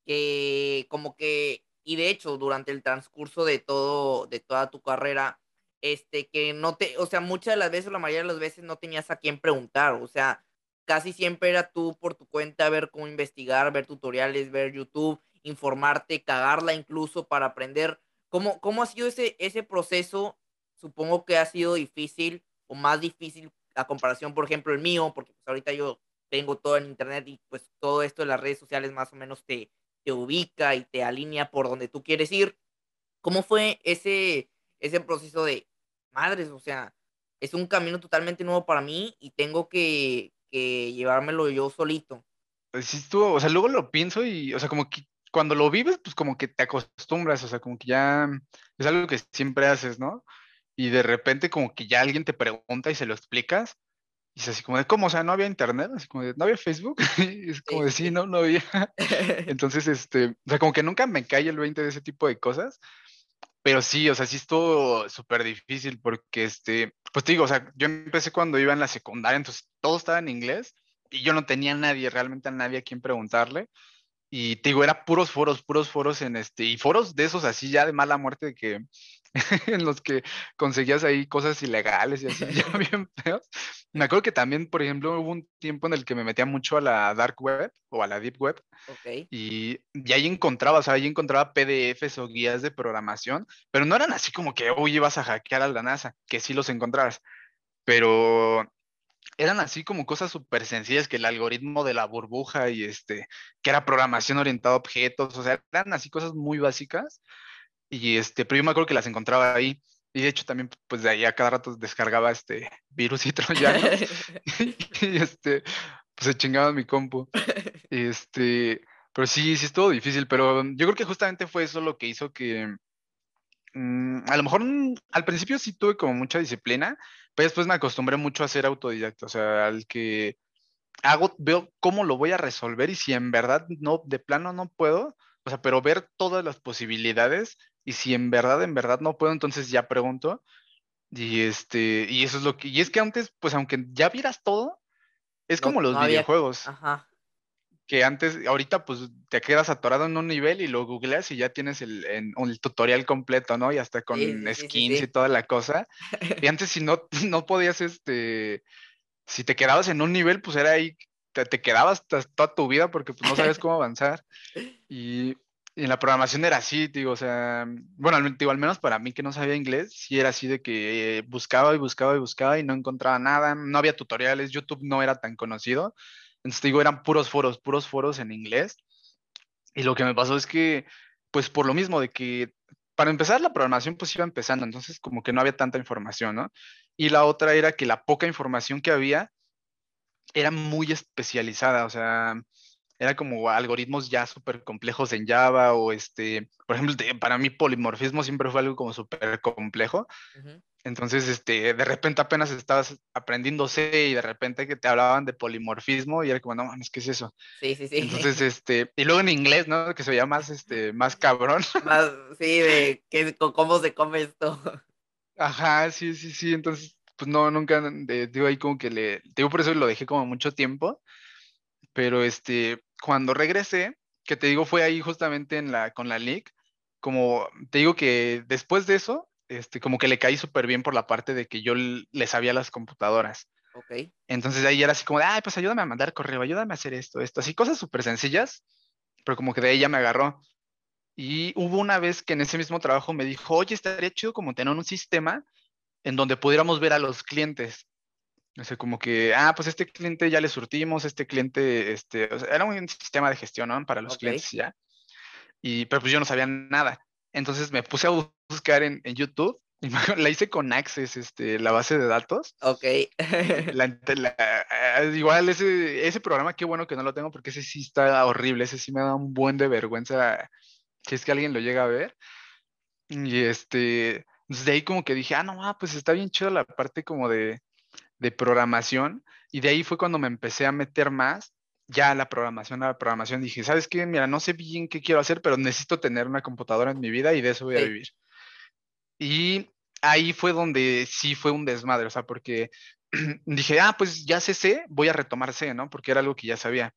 que como que, y de hecho durante el transcurso de todo, de toda tu carrera, este, que no te, o sea, muchas de las veces, la mayoría de las veces no tenías a quién preguntar, o sea, casi siempre era tú por tu cuenta ver cómo investigar, ver tutoriales, ver YouTube informarte, cagarla incluso para aprender. ¿Cómo, cómo ha sido ese, ese proceso? Supongo que ha sido difícil o más difícil a comparación, por ejemplo, el mío, porque pues ahorita yo tengo todo en internet y pues todo esto de las redes sociales más o menos te, te ubica y te alinea por donde tú quieres ir. ¿Cómo fue ese, ese proceso de madres? O sea, es un camino totalmente nuevo para mí y tengo que, que llevármelo yo solito. Pues sí estuvo, o sea, luego lo pienso y, o sea, como que cuando lo vives, pues como que te acostumbras, o sea, como que ya es algo que siempre haces, ¿no? Y de repente como que ya alguien te pregunta y se lo explicas, y es así como de, ¿cómo? O sea, no había internet, así como de, ¿no había Facebook? y es como de, sí, no, no había. Entonces, este, o sea, como que nunca me cae el 20 de ese tipo de cosas, pero sí, o sea, sí estuvo súper difícil porque, este, pues te digo, o sea, yo empecé cuando iba en la secundaria, entonces todo estaba en inglés y yo no tenía a nadie, realmente a nadie a quien preguntarle. Y te digo, era puros foros, puros foros en este, y foros de esos así ya de mala muerte, de que en los que conseguías ahí cosas ilegales y así, ya bien feos. Me acuerdo que también, por ejemplo, hubo un tiempo en el que me metía mucho a la dark web o a la deep web. Y, y, ahí encontraba, o sea, ahí encontraba PDFs o guías de programación, pero no eran así como que, uy, ibas a hackear a la NASA, que sí los encontrabas. Pero eran así como cosas súper sencillas que el algoritmo de la burbuja y este, que era programación orientada a objetos, o sea, eran así cosas muy básicas. Y este, pero yo me acuerdo que las encontraba ahí. Y de hecho también, pues de ahí a cada rato descargaba este virus y troyanos. y este, pues se chingaba mi compu. Este, pero sí, sí estuvo difícil, pero yo creo que justamente fue eso lo que hizo que, mm, a lo mejor mm, al principio sí tuve como mucha disciplina, pero después me acostumbré mucho a ser autodidacta, o sea, al que hago, veo cómo lo voy a resolver y si en verdad no, de plano no puedo, o sea, pero ver todas las posibilidades y si en verdad, en verdad no puedo, entonces ya pregunto. Y este, y eso es lo que, y es que antes, pues aunque ya vieras todo, es como los videojuegos. Ajá que antes, ahorita pues te quedas atorado en un nivel y lo googleas y ya tienes el, el tutorial completo, ¿no? Y hasta con skins y toda la cosa. Y antes si no, no podías, este, si te quedabas en un nivel, pues era ahí, te, te quedabas toda tu vida porque pues no sabes cómo avanzar. Y, en la programación era así, digo, o sea, bueno, digo, al menos para mí que no sabía inglés, sí era así de que buscaba y buscaba y buscaba y no encontraba nada, no había tutoriales, YouTube no era tan conocido. Entonces digo, eran puros foros, puros foros en inglés. Y lo que me pasó es que, pues por lo mismo de que, para empezar, la programación pues iba empezando, entonces como que no había tanta información, ¿no? Y la otra era que la poca información que había era muy especializada, o sea, era como algoritmos ya súper complejos en Java o este, por ejemplo, para mí polimorfismo siempre fue algo como súper complejo. Entonces, este, de repente apenas estabas aprendiendo C y de repente que te hablaban de polimorfismo y era como, no mames, ¿qué es eso? Sí, sí, sí. Entonces, este, y luego en inglés, ¿no? Que se veía más, este, más cabrón. Más, sí, de ¿qué, cómo se come esto. Ajá, sí, sí, sí. Entonces, pues no, nunca, digo ahí como que le, digo por eso lo dejé como mucho tiempo, pero este, cuando regresé, que te digo fue ahí justamente en la, con la LIC, como te digo que después de eso, este, como que le caí súper bien por la parte de que yo le sabía las computadoras. Ok. Entonces ahí era así como de, ay, pues ayúdame a mandar correo, ayúdame a hacer esto, esto, así cosas súper sencillas, pero como que de ahí ya me agarró. Y hubo una vez que en ese mismo trabajo me dijo, oye, estaría chido como tener un sistema en donde pudiéramos ver a los clientes. O sea, como que, ah, pues este cliente ya le surtimos, este cliente, este, o sea, era un sistema de gestión, ¿no? Para los Ok. clientes ya. Y, pero pues yo no sabía nada. Entonces me puse a buscar en, en YouTube la hice con Access, este, la base de datos. Ok. La- la- ah, igual ese, ese programa, qué bueno que no lo tengo porque ese sí está horrible, ese sí me da un buen de vergüenza si es que alguien lo llega a ver. Y este, pues, de ahí como que dije, ah, no, ah, pues está bien chido la parte como de, de programación. Y de ahí fue cuando me empecé a meter más ya a la programación, a la programación. Dije, ¿sabes qué? Mira, no sé bien qué quiero hacer, pero necesito tener una computadora en mi vida y de eso voy a vivir. Y ahí fue donde sí fue un desmadre, o sea, porque dije, ah, pues ya sé C, voy a retomar C, ¿no? Porque era algo que ya sabía.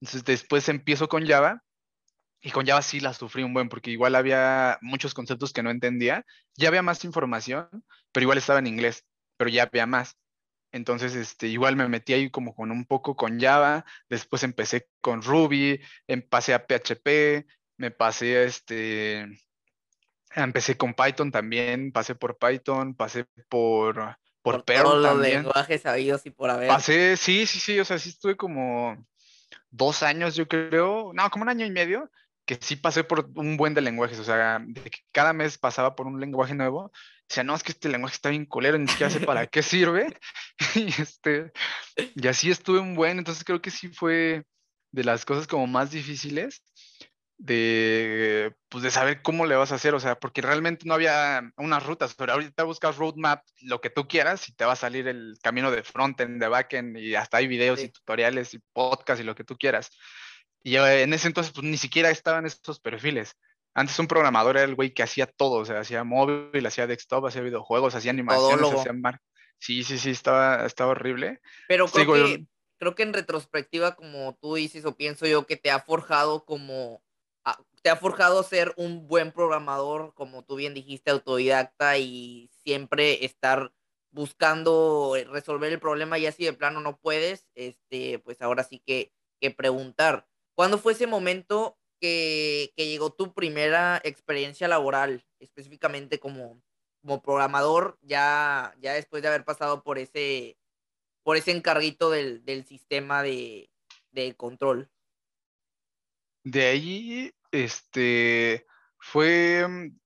Entonces después empiezo con Java y con Java sí la sufrí un buen, porque igual había muchos conceptos que no entendía. Ya había más información, pero igual estaba en inglés, pero ya había más. Entonces, este, igual me metí ahí como con un poco con Java, después empecé con Ruby, em- pasé a PHP, me pasé a este, empecé con Python también, pasé por Python, pasé por, por Por Perl todos los también. lenguajes sabidos y por haber. Pasé, sí, sí, sí, o sea, sí estuve como dos años, yo creo, no, como un año y medio, que sí pasé por un buen de lenguajes, o sea, de que cada mes pasaba por un lenguaje nuevo, decía, no, es que este lenguaje está bien culero, ni siquiera sé para qué sirve, y este, y así estuve un buen, entonces creo que sí fue de las cosas como más difíciles de, pues de saber cómo le vas a hacer, o sea, porque realmente no había unas rutas, pero ahorita buscas roadmap, lo que tú quieras, y te va a salir el camino de frontend, de backend, y hasta hay videos y Sí. tutoriales y podcasts y lo que tú quieras. Y eh, en ese entonces, pues ni siquiera estaban estos perfiles. Antes un programador era el güey que hacía todo, o sea, hacía móvil, hacía desktop, hacía videojuegos, hacía animaciones, Todólogo. hacía mar... Sí, sí, sí, estaba, estaba horrible. Pero creo que, creo que en retrospectiva, como tú dices, o pienso yo, que te ha forjado como, a- te ha forjado ser un buen programador, como tú bien dijiste, autodidacta y siempre estar buscando resolver el problema y así de plano no puedes, este, pues ahora sí que, que preguntar. ¿Cuándo fue ese momento que, que llegó tu primera experiencia laboral, específicamente como, como programador, ya, ya después de haber pasado por ese, por ese encarguito del, del sistema de, de control. De ahí, este, fue, mm,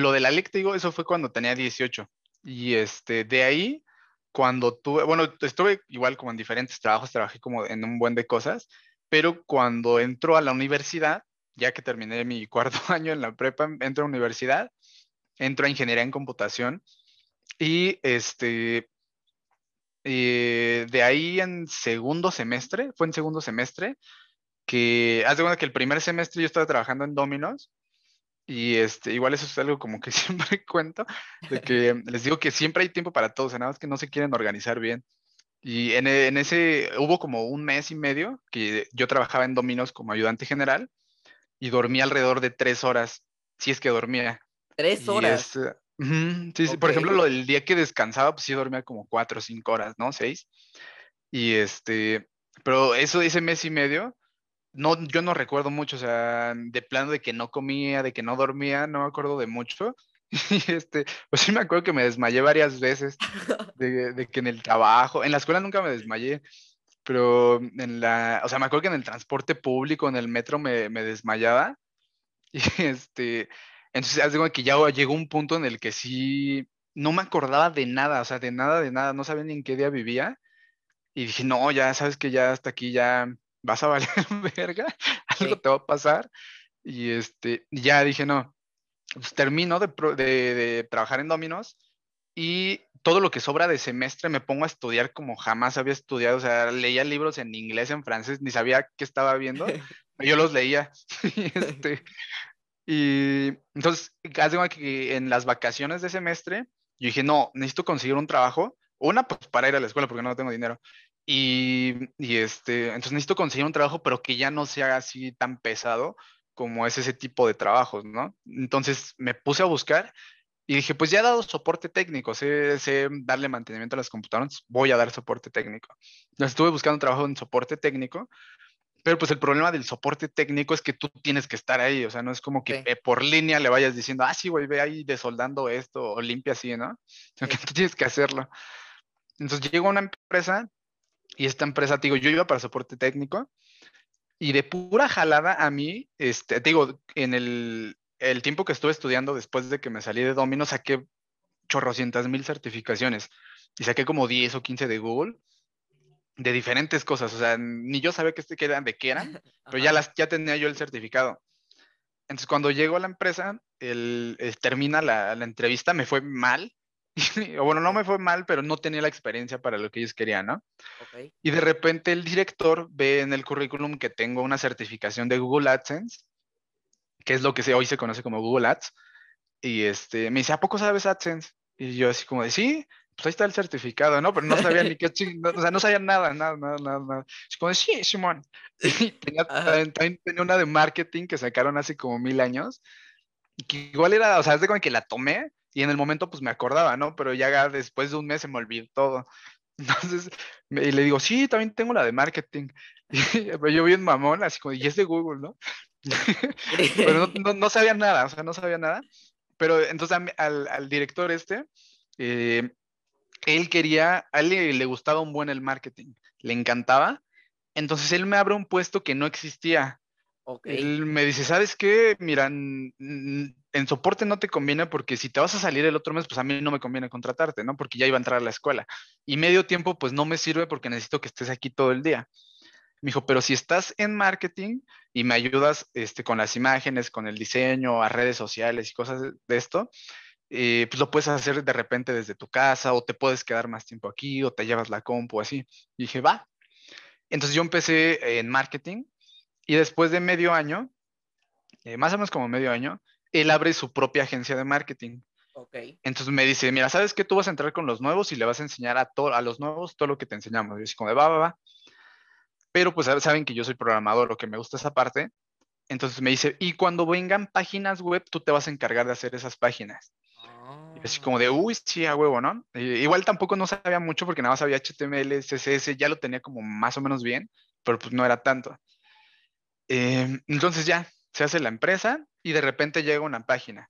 lo de la LEC, te digo, eso fue cuando tenía 18. Y este, de ahí, cuando tuve, bueno, estuve igual como en diferentes trabajos, trabajé como en un buen de cosas, pero cuando entro a la universidad, ya que terminé mi cuarto año en la prepa, entro a universidad, entro a ingeniería en computación y este, eh, de ahí en segundo semestre, fue en segundo semestre, que haz de cuenta que el primer semestre yo estaba trabajando en Domino's y este, igual eso es algo como que siempre cuento, de que les digo que siempre hay tiempo para todos, nada más que no se quieren organizar bien. Y en, en ese hubo como un mes y medio que yo trabajaba en Domino's como ayudante general y dormía alrededor de tres horas, si es que dormía. Tres horas. es, ujú, sí, sí, por ejemplo, lo del día que descansaba, pues sí dormía como cuatro o cinco horas, ¿no? Seis. Y este, pero eso, ese mes y medio, no, yo no recuerdo mucho, o sea, de plano de que no comía, de que no dormía, no me acuerdo de mucho. Y este, pues sí me acuerdo que me desmayé varias veces, de, de que en el trabajo, en la escuela nunca me desmayé, pero en la, o sea, me acuerdo que en el transporte público, en el metro me, me desmayaba. Y este, entonces, cuenta que ya llegó un punto en el que sí, no me acordaba de nada, o sea, de nada, de nada, no sabía ni en qué día vivía. Y dije, no, ya sabes que ya hasta aquí ya vas a valer verga, algo Sí. te va a pasar. Y este, ya dije, no, pues termino de, de- de trabajar en Dominos y todo lo que sobra de semestre me pongo a estudiar como jamás había estudiado, o sea, leía libros en inglés, en francés, ni sabía qué estaba viendo, yo los leía. Y, este, y entonces, que en las vacaciones de semestre, yo dije, no, necesito conseguir un trabajo, una, pues para ir a la escuela porque no tengo dinero. Y, y este, entonces necesito conseguir un trabajo, pero que ya no sea así tan pesado como es ese tipo de trabajos, ¿no? Entonces me puse a buscar Y dije, pues ya he dado soporte técnico, sé, sé darle mantenimiento a las computadoras, voy a dar soporte técnico. Entonces estuve buscando trabajo en soporte técnico, pero pues el problema del soporte técnico es que tú tienes que estar ahí, o sea, no es como que eh, por línea le vayas diciendo, ah, sí, güey, ve ahí desoldando esto o limpia así, ¿no? Sino que tú tienes que hacerlo. Entonces llego a una empresa y esta empresa, te digo, yo iba para soporte técnico y de pura jalada a mí, este, te digo, en el, el tiempo que estuve estudiando después de que me salí de Domino, saqué chorrocientas mil certificaciones y saqué como 10 o 15 de Google de diferentes cosas. O sea, ni yo sabía que, este, eran, de qué eran, pero ya, las, ya tenía yo el certificado. Entonces, cuando llego a la empresa, el, eh, termina la, la, entrevista, me fue mal. o bueno, no me fue mal, pero no tenía la experiencia para lo que ellos querían, ¿no? Okay. Y de repente el director ve en el currículum que tengo una certificación de Google AdSense que es lo que hoy se conoce como Google Ads. Y este, me dice, ¿a poco sabes AdSense? Y yo así como de, sí, pues ahí está el certificado, ¿no? Pero no sabía ni qué o sea, no sabía nada, nada, nada, nada, nada. como de, sí, Simón. Y tenía, también, tenía una de marketing que sacaron hace como mil años, que igual era, o sea, es de como que la tomé, y en el momento pues me acordaba, ¿no? Pero ya después de un mes se me olvidó todo. Entonces, y le digo, sí, también tengo la de marketing. Y yo bien mamón, así como, y es de Google, ¿no? Pero no, no, sabía nada, o sea, no sabía nada. Pero entonces al, al director este, eh, él quería, a él le, gustaba un buen el marketing, le encantaba. Entonces él me abre un puesto que no existía. Él me dice, ¿sabes qué? Mira, en soporte no te conviene porque si te vas a salir el otro mes, pues a mí no me conviene contratarte, ¿no? Porque ya iba a entrar a la escuela. Y medio tiempo, pues no me sirve porque necesito que estés aquí todo el día. Me dijo, pero si estás en marketing y me ayudas este, con las imágenes, con el diseño, a redes sociales y cosas de esto, eh, pues lo puedes hacer de repente desde tu casa o te puedes quedar más tiempo aquí o te llevas la compu así. Y dije, va. Entonces yo empecé en marketing y después de medio año, eh, más o menos como medio año, él abre su propia agencia de marketing. Okay. Entonces me dice, mira, ¿sabes qué? Tú vas a entrar con los nuevos y le vas a enseñar a, a los nuevos todo lo que te enseñamos. Y yo así como va, va, va pero pues saben que yo soy programador, lo que me gusta esa parte. Entonces me dice, y cuando vengan páginas web, tú te vas a encargar de hacer esas páginas. Y así como de, uy, sí, a huevo, ¿no? igual tampoco no sabía mucho porque nada más sabía HTML, CSS, ya lo tenía como más o menos bien, pero pues no era tanto. Em, entonces ya, se hace la empresa y de repente llega una página.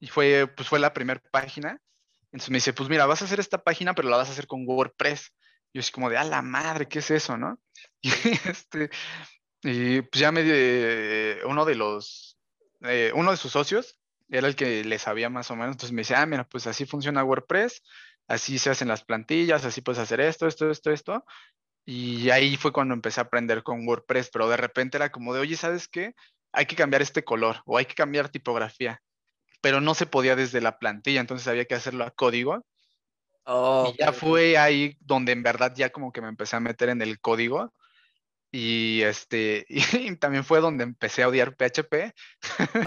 Y fue, pues fue la primera página. Entonces me dice, pues mira, vas a hacer esta página, pero la vas a hacer con WordPress. Yo así como de, a la madre, ¿qué es eso, no? Y, este, y pues ya me, uno de los, eh, uno de sus socios era el que le sabía más o menos, entonces me dice, ah, mira, pues así funciona WordPress, así se hacen las plantillas, así puedes hacer esto, esto, esto, esto. Y ahí fue cuando empecé a aprender con WordPress, pero de repente era como de, oye, ¿sabes qué? Hay que cambiar este color o hay que cambiar tipografía, pero no se podía desde la plantilla, entonces había que hacerlo a código Oh, y ya fue ahí donde en verdad ya como que me empecé a meter en el código. Y este, y también fue donde empecé a odiar PHP.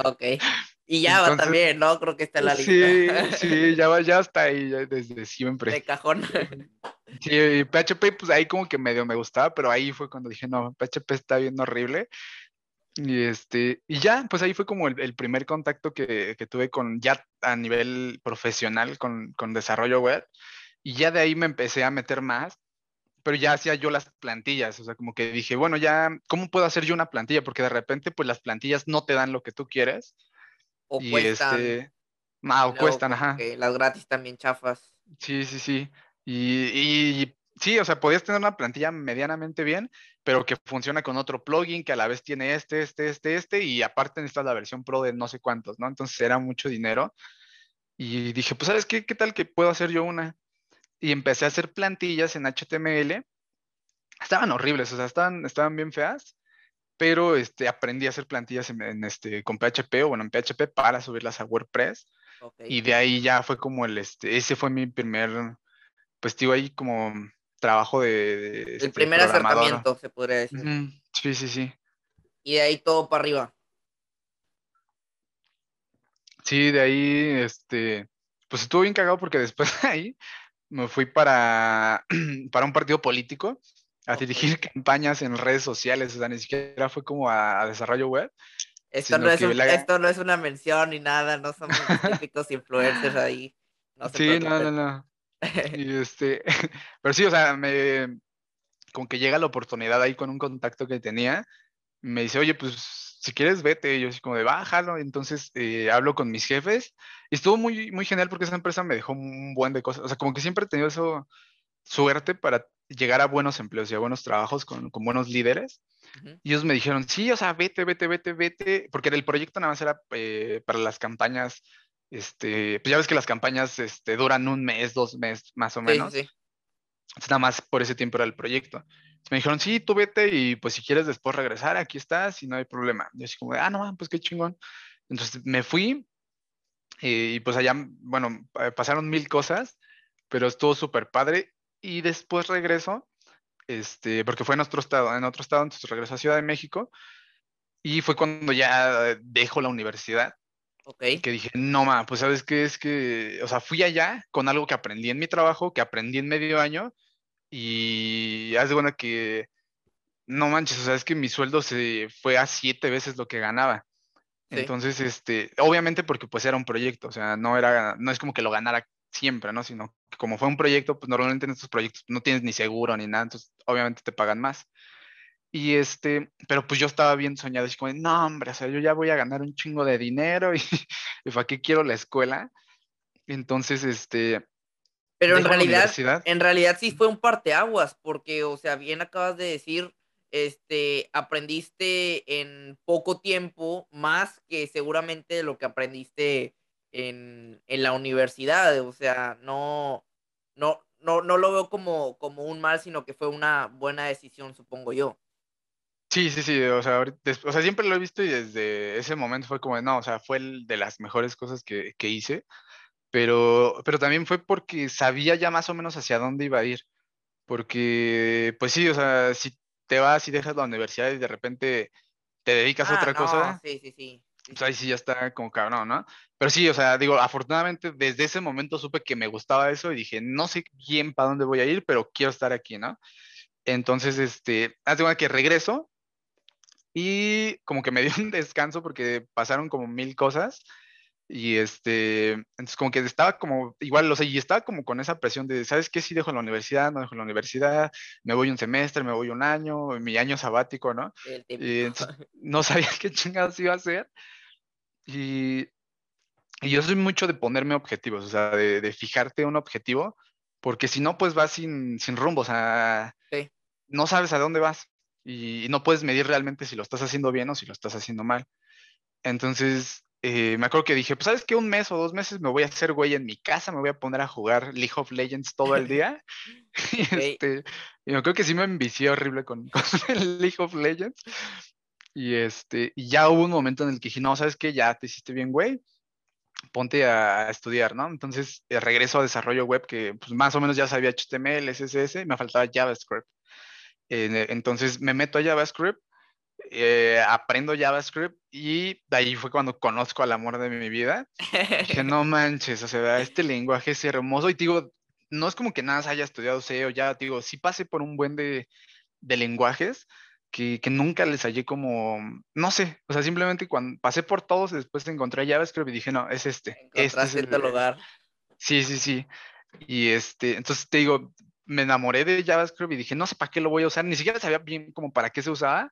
Ok. Y Java también, ¿no? Creo que está en la lista. Sí, sí, Java ya está ahí desde siempre. De cajón. Sí, y PHP, pues ahí como que medio me gustaba, pero ahí fue cuando dije, no, PHP está bien horrible. Y este, y ya, pues ahí fue como el, primer contacto que, que, tuve con ya a nivel profesional con, con, desarrollo web. Y ya de ahí me empecé a meter más, pero ya hacía yo las plantillas, o sea, como que dije, bueno, ya, ¿cómo puedo hacer yo una plantilla? Porque de repente, pues las plantillas no te dan lo que tú quieres. O y cuestan. Este, ah, o cuestan, ajá. Las gratis también chafas. Sí, sí, sí. Y, y sí, o sea, podías tener una plantilla medianamente bien, pero que funciona con otro plugin que a la vez tiene este, este, este, este, y aparte necesitas la versión pro de no sé cuántos, ¿no? Entonces era mucho dinero. Y dije, pues, ¿sabes qué? ¿Qué tal que puedo hacer yo una? Y empecé a hacer plantillas en HTML. Estaban horribles, o sea, estaban, estaban bien feas, pero este, aprendí a hacer plantillas en, este, con PHP o bueno, en PHP para subirlas a WordPress. Y de ahí ya fue como el, este, ese fue mi primer, pues digo ahí como trabajo de... el este, primer acercamiento, se podría decir. Sí, sí, sí. Y de ahí todo para arriba. Sí, de ahí, este, pues estuvo bien cagado porque después de ahí me fui para, para un partido político a dirigir campañas en redes sociales, o sea, ni siquiera fue como a, desarrollo web. Esto no, es esto no es una mención ni nada, no somos típicos influencers ahí. sí, no, no, no. Y este, pero sí, o sea, me, con que llega la oportunidad ahí con un contacto que tenía, me dice, oye, pues si quieres vete, y yo así como de bájalo, entonces eh, hablo con mis jefes, y estuvo muy, muy genial porque esa empresa me dejó un buen de cosas, o sea, como que siempre he tenido eso, suerte para llegar a buenos empleos y a buenos trabajos con, con buenos líderes, y ellos me dijeron, sí, o sea, vete, vete, vete, vete, porque el proyecto nada más era eh, para las campañas, este, pues ya ves que las campañas este, duran un mes, dos meses, más o menos. Sí, sí. Entonces, nada más por ese tiempo era el proyecto. me dijeron, sí, tú vete y pues si quieres después regresar, aquí estás y no hay problema. Yo así como, ah, no, pues qué chingón. Entonces me fui y, pues allá, bueno, pasaron mil cosas, pero estuvo súper padre. Y después regreso, este, porque fue en otro estado, en otro estado, entonces regreso a Ciudad de México. Y fue cuando ya dejo la universidad. Ok. Que dije, no, ma, pues sabes qué es que, o sea, fui allá con algo que aprendí en mi trabajo, que aprendí en medio año y haz de buena que, no manches, o sea, es que mi sueldo se fue a siete veces lo que ganaba. Entonces, este, obviamente porque pues era un proyecto, o sea, no era, no es como que lo ganara siempre, ¿no? Sino que como fue un proyecto, pues normalmente en estos proyectos no tienes ni seguro ni nada, entonces obviamente te pagan más. Y este, pero pues yo estaba bien soñado, así como, no, hombre, o sea, yo ya voy a ganar un chingo de dinero y, y ¿para qué quiero la escuela? Entonces, este, pero en realidad, en realidad sí fue un parteaguas, porque, o sea, bien acabas de decir, este, aprendiste en poco tiempo más que seguramente lo que aprendiste en, la universidad. O sea, no, no, no, no lo veo como, como un mal, sino que fue una buena decisión, supongo yo. Sí, sí, sí, o sea, o sea, siempre lo he visto y desde ese momento fue como, no, o sea, fue el de las mejores cosas que, que hice pero, pero también fue porque sabía ya más o menos hacia dónde iba a ir. Porque, pues sí, o sea, si te vas y dejas la universidad y de repente te dedicas a ah, otra cosa, sí, sí, sí. Pues ahí sí ya está como cabrón, ¿no? Pero sí, o sea, digo, afortunadamente desde ese momento supe que me gustaba eso y dije, no sé bien para dónde voy a ir, pero quiero estar aquí, ¿no? Entonces, este, hace que regreso y como que me dio un descanso porque pasaron como mil cosas y este, entonces como que estaba como, igual, o sea, y estaba como con esa presión de, ¿sabes qué? Si dejo la universidad, no dejo la universidad, me voy un semestre, me voy un año, mi año sabático, ¿no? Y no sabía qué chingados iba a hacer. Y, y, yo soy mucho de ponerme objetivos, o sea, de, de fijarte un objetivo, porque si no, pues vas sin, sin rumbo, o sea, no sabes a dónde vas y, no puedes medir realmente si lo estás haciendo bien o si lo estás haciendo mal. Entonces, eh, me acuerdo que dije, pues sabes que un mes o dos meses me voy a hacer güey en mi casa, me voy a poner a jugar League of Legends todo el día. y, este, y me acuerdo que sí me envicié horrible con, con, el League of Legends. Y, este, y ya hubo un momento en el que dije, no, sabes que ya te hiciste bien güey, ponte a, estudiar, ¿no? Entonces eh, regreso a desarrollo web que pues, más o menos ya sabía HTML, CSS, me faltaba JavaScript. Entonces me meto a JavaScript eh, aprendo JavaScript y de ahí fue cuando conozco al amor de mi vida. Dije, no manches, o sea, este lenguaje es hermoso y digo, no es como que nada haya estudiado SEO, ya digo, sí pasé por un buen de, de lenguajes que, que, nunca les hallé como, no sé, o sea, simplemente cuando pasé por todos, después encontré JavaScript y dije, no, es este. Este es el lugar. Sí, sí, sí. Y este, entonces te digo, me enamoré de JavaScript y dije, no sé para qué lo voy a usar, ni siquiera sabía bien como para qué se usaba,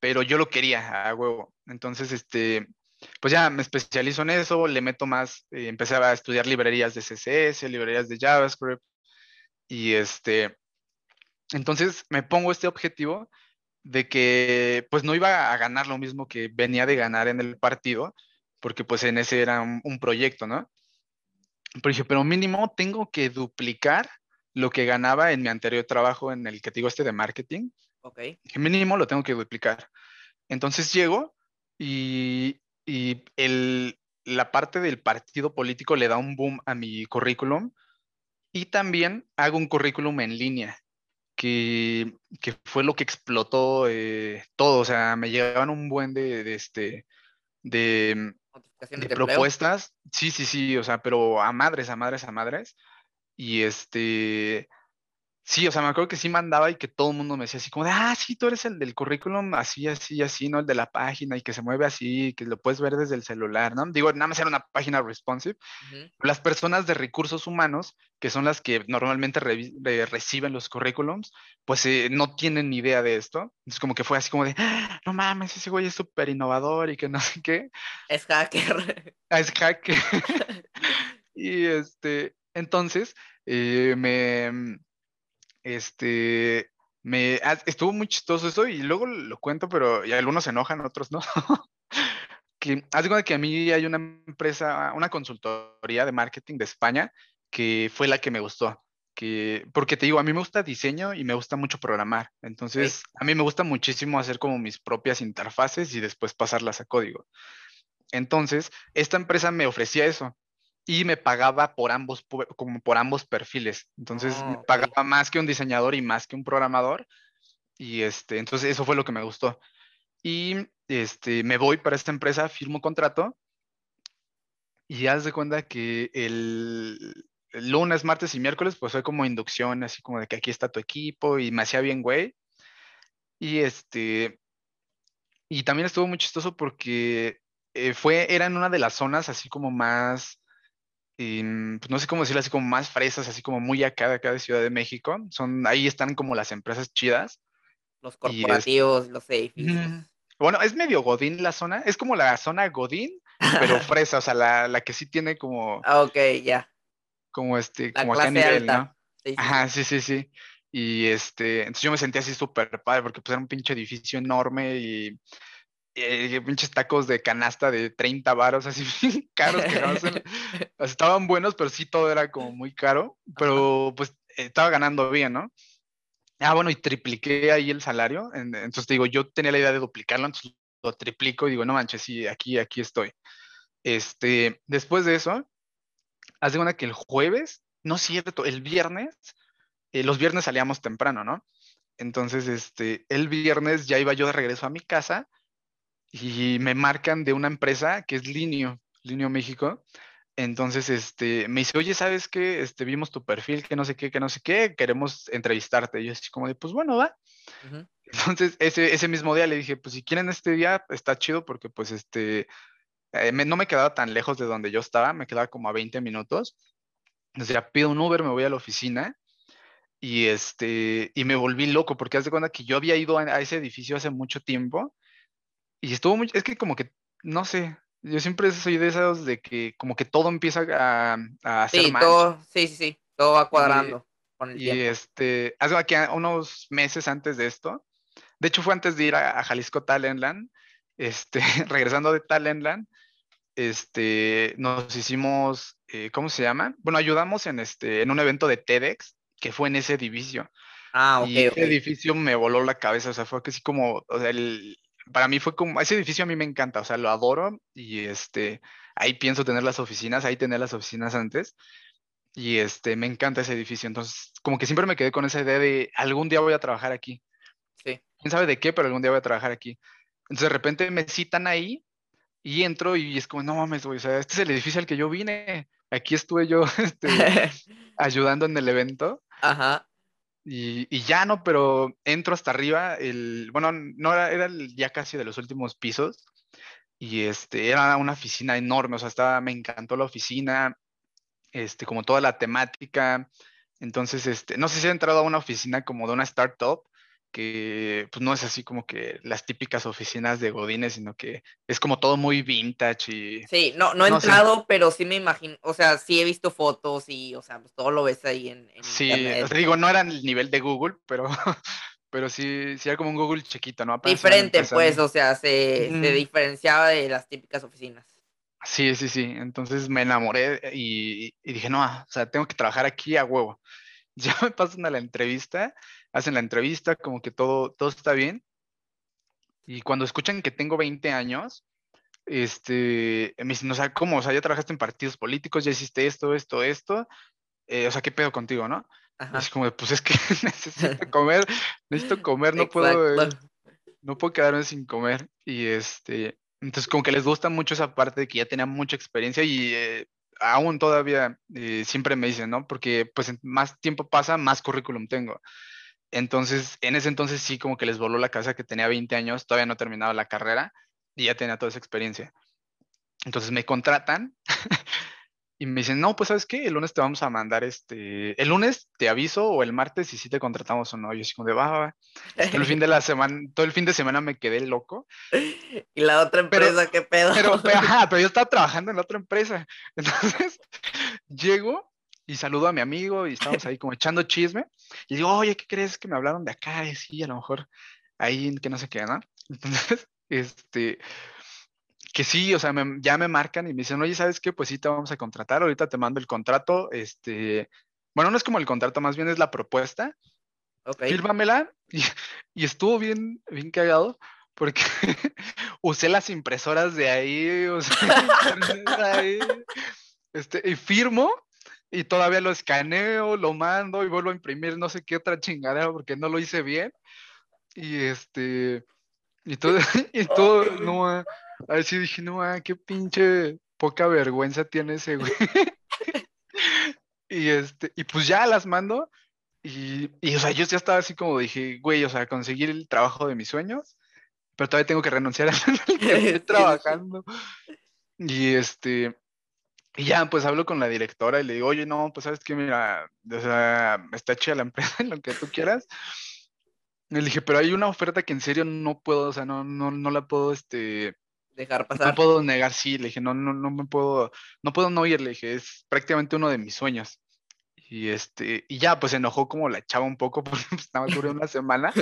pero yo lo quería a huevo. Entonces, este, pues ya me especializo en eso, le meto más, eh, empecé a estudiar librerías de CSS, librerías de JavaScript, y este, entonces me pongo este objetivo de que pues no iba a ganar lo mismo que venía de ganar en el partido, porque pues en ese era un, proyecto, ¿no? Pero dije, pero mínimo tengo que duplicar lo que ganaba en mi anterior trabajo en el que digo este de marketing, Ok. mínimo lo tengo que duplicar. Entonces llego y, y el, la parte del partido político le da un boom a mi currículum y también hago un currículum en línea, que, que fue lo que explotó eh, todo. O sea, me llegaban un buen de, de este, de, de propuestas. Sí, sí, sí, o sea, pero a madres, a madres, a madres. Y este, Sí, o sea, me acuerdo que sí mandaba y que todo el mundo me decía así como de, ah, sí, tú eres el del currículum, así, así, así, ¿no? El de la página y que se mueve así, que lo puedes ver desde el celular, ¿no? Digo, nada más era una página responsive. Las personas de recursos humanos, que son las que normalmente reciben los currículums, pues eh, no tienen ni idea de esto. Entonces como que fue así como de, ah, no mames, ese güey es súper innovador y que no sé qué. Es hacker. Ah, es hacker. y este, entonces, eh, me este, me, ah, estuvo muy chistoso eso y luego lo cuento, pero y algunos se enojan, otros no. que hace cuenta que a mí hay una empresa, una consultoría de marketing de España que fue la que me gustó. Que, porque te digo, a mí me gusta diseño y me gusta mucho programar. Entonces, a mí me gusta muchísimo hacer como mis propias interfaces y después pasarlas a código. Entonces, esta empresa me ofrecía eso y me pagaba por ambos, como por ambos perfiles. Entonces me ah, pagaba más que un diseñador y más que un programador. Y este, entonces eso fue lo que me gustó. Y este, me voy para esta empresa, firmo contrato y haz de cuenta que el, lunes, martes y miércoles, pues fue como inducción, así como de que aquí está tu equipo y me hacía bien, güey. Y este, y también estuvo muy chistoso porque eh, fue, era en una de las zonas así como más, Mm, pues no sé cómo decirlo, así como más fresas, así como muy acá de acá de Ciudad de México. Son, ahí están como las empresas chidas. Los corporativos, los edificios. Bueno, es medio Godín la zona, es como la zona Godín, pero fresa, o sea, la, la, que sí tiene como. Ah, ok, ya. Como este, como acá a nivel, ¿no? Ajá, sí, sí, sí. Y este, entonces yo me sentía así súper padre porque pues era un pinche edificio enorme y eh, pinches tacos de canasta de 30 varos, así caros que estaban buenos, pero sí todo era como muy caro, pero pues estaba ganando bien, ¿no? Ah, bueno, y tripliqué ahí el salario, entonces te digo, yo tenía la idea de duplicarlo, entonces lo triplico y digo, no manches, sí, aquí, aquí estoy. Este, después de eso, hace una que el jueves, no es cierto, el viernes, eh, los viernes salíamos temprano, ¿no? Entonces, este, el viernes ya iba yo de regreso a mi casa y me marcan de una empresa que es Linio, Linio México. Entonces, este, me dice, oye, ¿sabes qué? Este, vimos tu perfil, que no sé qué, que no sé qué, queremos entrevistarte. Y yo así como de, pues bueno, va. Entonces, ese, ese mismo día le dije, pues si quieren este día, está chido porque pues este, eh, no me quedaba tan lejos de donde yo estaba, me quedaba como a 20 minutos. Entonces ya pido un Uber, me voy a la oficina y este, y me volví loco porque haz de cuenta que yo había ido a ese edificio hace mucho tiempo y estuvo muy, es que como que, no sé, yo siempre soy de esos de que como que todo empieza a, a hacer sí, Todo, sí, sí, sí, todo va cuadrando. Y, con el y este, hace aquí unos meses antes de esto, de hecho fue antes de ir a, Jalisco Talentland, este, regresando de Talentland, este, nos hicimos, eh, ¿cómo se llama? Bueno, ayudamos en, este, en un evento de TEDx que fue en ese edificio. Ah, ok. Y ese edificio me voló la cabeza, o sea, fue que sí como, o sea, el, para mí fue como, ese edificio a mí me encanta, o sea, lo adoro y este, ahí pienso tener las oficinas, ahí tener las oficinas antes y este, me encanta ese edificio, entonces como que siempre me quedé con esa idea de algún día voy a trabajar aquí. Sí. Quién sabe de qué, pero algún día voy a trabajar aquí. Entonces de repente me citan ahí y entro y es como, no mames, güey, o sea, este es el edificio al que yo vine, aquí estuve yo este, ayudando en el evento. Ajá. Y, ya no, pero entro hasta arriba, el, bueno, no era, era ya casi de los últimos pisos, y este, era una oficina enorme, o sea, estaba, me encantó la oficina, este, como toda la temática, entonces, este, no sé si he entrado a una oficina como de una startup, que pues no es así como que las típicas oficinas de Godines, sino que es como todo muy vintage y... Sí, no, no he entrado, pero sí me imagino, o sea, sí he visto fotos y, o sea, pues todo lo ves ahí en... sí, digo, no era el nivel de Google, pero, pero sí, sí era como un Google chiquito, ¿no? Diferente, pues, o sea, se, se diferenciaba de las típicas oficinas. Sí, sí, sí, entonces me enamoré y, y dije, no, o sea, tengo que trabajar aquí a huevo. Ya me pasan a la entrevista hacen la entrevista, como que todo, todo está bien. Y cuando escuchan que tengo 20 años, este, me dicen, o sea, ¿cómo? O sea, ya trabajaste en partidos políticos, ya hiciste esto, esto, esto. Eh, o sea, ¿qué pedo contigo, no? Es como, pues es que necesito comer, necesito comer, no puedo, eh, no puedo quedarme sin comer. Y este, entonces como que les gusta mucho esa parte de que ya tenía mucha experiencia y eh, aún todavía eh, siempre me dicen, ¿no? Porque pues más tiempo pasa, más currículum tengo. Entonces, en ese entonces sí como que les voló la cabeza que tenía 20 años, todavía no terminaba la carrera y ya tenía toda esa experiencia. Entonces me contratan y me dicen, no, pues sabes qué, el lunes te vamos a mandar este, el lunes te aviso o el martes si sí te contratamos o no. Yo así como de, va, va, Todo el fin de la semana, todo el fin de semana me quedé loco. Y la otra empresa, ¿qué pedo? Pero, pero, ajá, pero yo estaba trabajando en la otra empresa. Entonces, llego y saludo a mi amigo y estamos ahí como echando chisme. Y digo, oye, ¿qué crees que me hablaron de acá? Y sí, a lo mejor ahí que no sé qué, ¿no? Entonces, este, que sí, o sea, ya me marcan y me dicen, oye, ¿sabes qué? Pues sí, te vamos a contratar, ahorita te mando el contrato, este, bueno, no es como el contrato, más bien es la propuesta. Ok. Fírmamela y, y estuvo bien, bien cagado porque usé las impresoras de ahí, o sea, ahí, este, y firmo y todavía lo escaneo, lo mando y vuelvo a imprimir no sé qué otra chingadera porque no lo hice bien. Y este, y todo, y todo, no, a ver si dije, no, qué pinche poca vergüenza tiene ese güey. y este, y pues ya las mando. Y, y, o sea, yo ya estaba así como dije, güey, o sea, conseguir el trabajo de mis sueños, pero todavía tengo que renunciar a que estoy trabajando. Y este, y ya, pues hablo con la directora y le digo, oye, no, pues sabes que, mira, o sea, está hecha la empresa en lo que tú quieras. Y le dije, pero hay una oferta que en serio no puedo, o sea, no, no, no la puedo, este... Dejar pasar. No puedo negar, sí, le dije, no, no, no me puedo, no puedo no ir, le dije, es prácticamente uno de mis sueños. Y este, y ya, pues se enojó como la chava un poco porque estaba pues, durante una semana.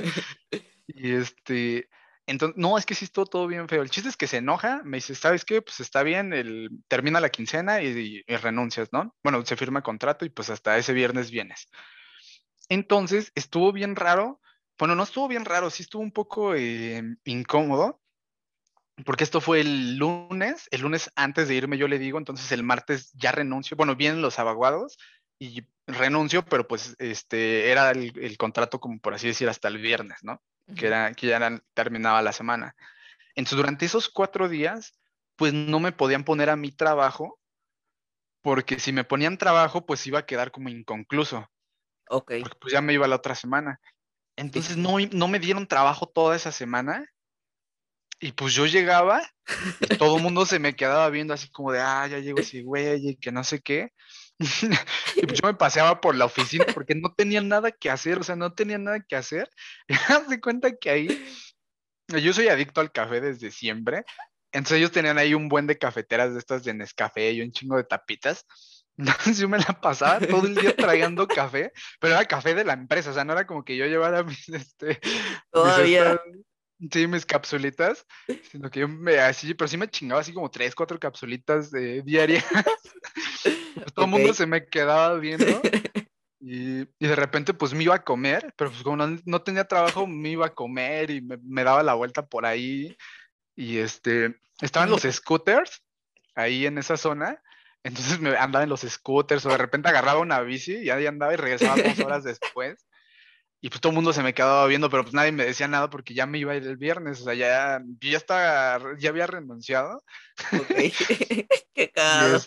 Y este, entonces, no, es que sí estuvo todo bien feo. El chiste es que se enoja, me dice, ¿sabes qué? Pues está bien, el, termina la quincena y, renuncias, ¿no? Bueno, se firma el contrato y pues hasta ese viernes vienes. Entonces, estuvo bien raro. Bueno, no estuvo bien raro, sí estuvo un poco eh, incómodo, porque esto fue el lunes, el lunes antes de irme yo le digo, entonces el martes ya renuncio, bueno, vienen los abaguados y renuncio, pero pues este era el, el contrato como por así decir hasta el viernes, ¿no? que, era, que ya terminaba la semana. Entonces, durante esos cuatro días, pues no me podían poner a mi trabajo, porque si me ponían trabajo, pues iba a quedar como inconcluso. Ok. Porque pues ya me iba la otra semana. Entonces no, no me dieron trabajo toda esa semana. Y pues yo llegaba y todo el mundo se me quedaba viendo así como de, ah, ya llego ese güey, y que no sé qué. y pues yo me paseaba por la oficina porque no tenía nada que hacer, o sea, no tenía nada que hacer. Y me de cuenta que ahí, yo soy adicto al café desde siempre. Entonces ellos tenían ahí un buen de cafeteras de estas de Nescafé y un chingo de tapitas. Entonces yo me la pasaba todo el día trayendo café, pero era café de la empresa, o sea, no era como que yo llevara mis, este, Todavía. Sí, mis capsulitas, sino que yo me, así, pero sí me chingaba así como tres, cuatro capsulitas de diarias. Pues, todo el mundo se me quedaba viendo. Y, de repente pues me iba a comer, pero pues como no, tenía trabajo, me iba a comer y me, daba la vuelta por ahí. Y este, estaban los scooters ahí en esa zona. Entonces me andaba en los scooters o de repente agarraba una bici y ahí andaba y regresaba dos horas después. Y pues todo el mundo se me quedaba viendo, pero pues nadie me decía nada porque ya me iba a ir el viernes. O sea, ya, yo ya estaba, ya había renunciado. Ok. Qué caro.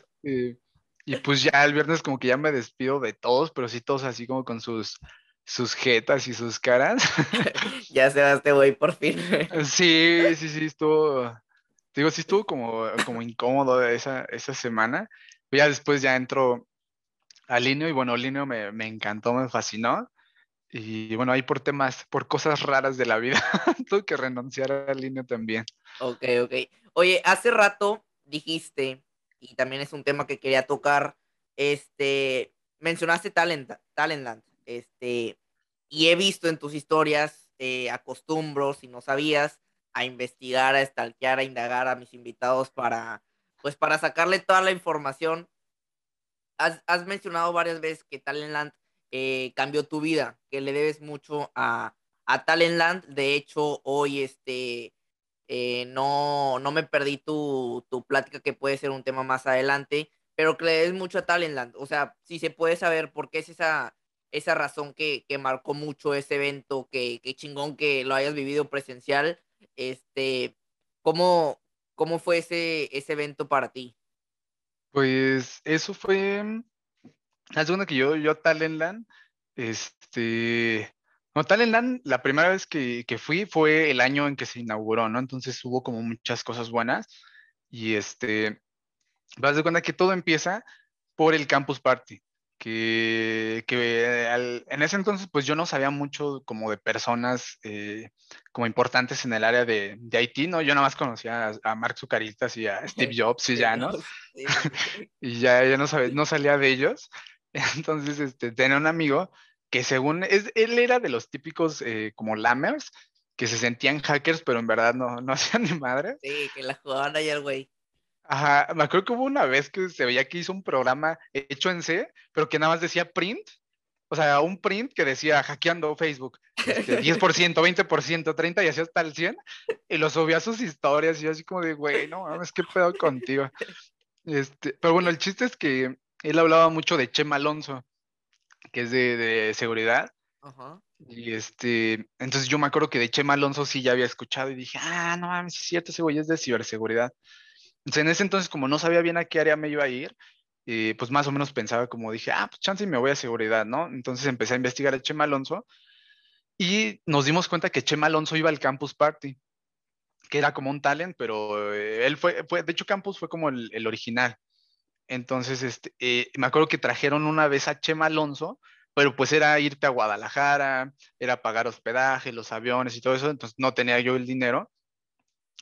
Y pues ya el viernes como que ya me despido de todos, pero sí todos así como con sus, sus jetas y sus caras. ya se este güey por fin. sí, sí, sí, estuvo, digo, sí estuvo como, como incómodo esa, esa semana. Ya después ya entro a Lineo y bueno, Lineo me, me encantó, me fascinó. Y bueno, ahí por temas, por cosas raras de la vida, tuve que renunciar a Lineo también. Ok, ok. Oye, hace rato dijiste y también es un tema que quería tocar. Este, mencionaste Talent, Talentland, este, y he visto en tus historias, eh, acostumbro, si no sabías, a investigar, a stalkear, a indagar a mis invitados para, pues, para sacarle toda la información. Has, has mencionado varias veces que Talentland eh, cambió tu vida, que le debes mucho a, a Talentland. De hecho, hoy, este, eh, no, no me perdí tu, tu plática, que puede ser un tema más adelante, pero que le des mucho a Talentland. O sea, si se puede saber por qué es esa, esa razón que, que marcó mucho ese evento, que, que, chingón que lo hayas vivido presencial. Este, ¿cómo, cómo fue ese, ese evento para ti? Pues eso fue, la segunda que yo, yo a Talentland, este, no, Talentland, la primera vez que, que, fui fue el año en que se inauguró, ¿no? Entonces hubo como muchas cosas buenas y este, vas de cuenta que todo empieza por el Campus Party que, que en ese entonces pues yo no sabía mucho como de personas eh, como importantes en el área de, de Haití, ¿no? Yo nada más conocía a, Mark Zuckerberg y a Steve Jobs y ya, ¿no? y ya, ya no, sabía, no salía de ellos. Entonces este, tenía un amigo que según, es, él era de los típicos eh, como lammers, que se sentían hackers, pero en verdad no, no hacían ni madre. Sí, que la jugaban el güey. Ajá, me acuerdo que hubo una vez que se veía que hizo un programa hecho en C, pero que nada más decía print, o sea, un print que decía hackeando Facebook, este, 10%, 20%, 30% y así hasta el 100, y lo subía a sus historias y yo así como de, güey, no mames, qué pedo contigo. Este, pero bueno, el chiste es que él hablaba mucho de Chema Alonso, que es de, de seguridad. Ajá. Y este, entonces yo me acuerdo que de Chema Alonso sí ya había escuchado y dije, ah, no mames, es cierto, ese güey es de ciberseguridad en ese entonces, como no sabía bien a qué área me iba a ir, eh, pues más o menos pensaba como dije, ah, pues chance y me voy a seguridad, ¿no? Entonces empecé a investigar a Chema Alonso y nos dimos cuenta que Chema Alonso iba al Campus Party, que era como un talent, pero eh, él fue, fue, de hecho Campus fue como el, el original. Entonces, este, eh, me acuerdo que trajeron una vez a Chema Alonso, pero pues era irte a Guadalajara, era pagar hospedaje, los aviones y todo eso, entonces no tenía yo el dinero.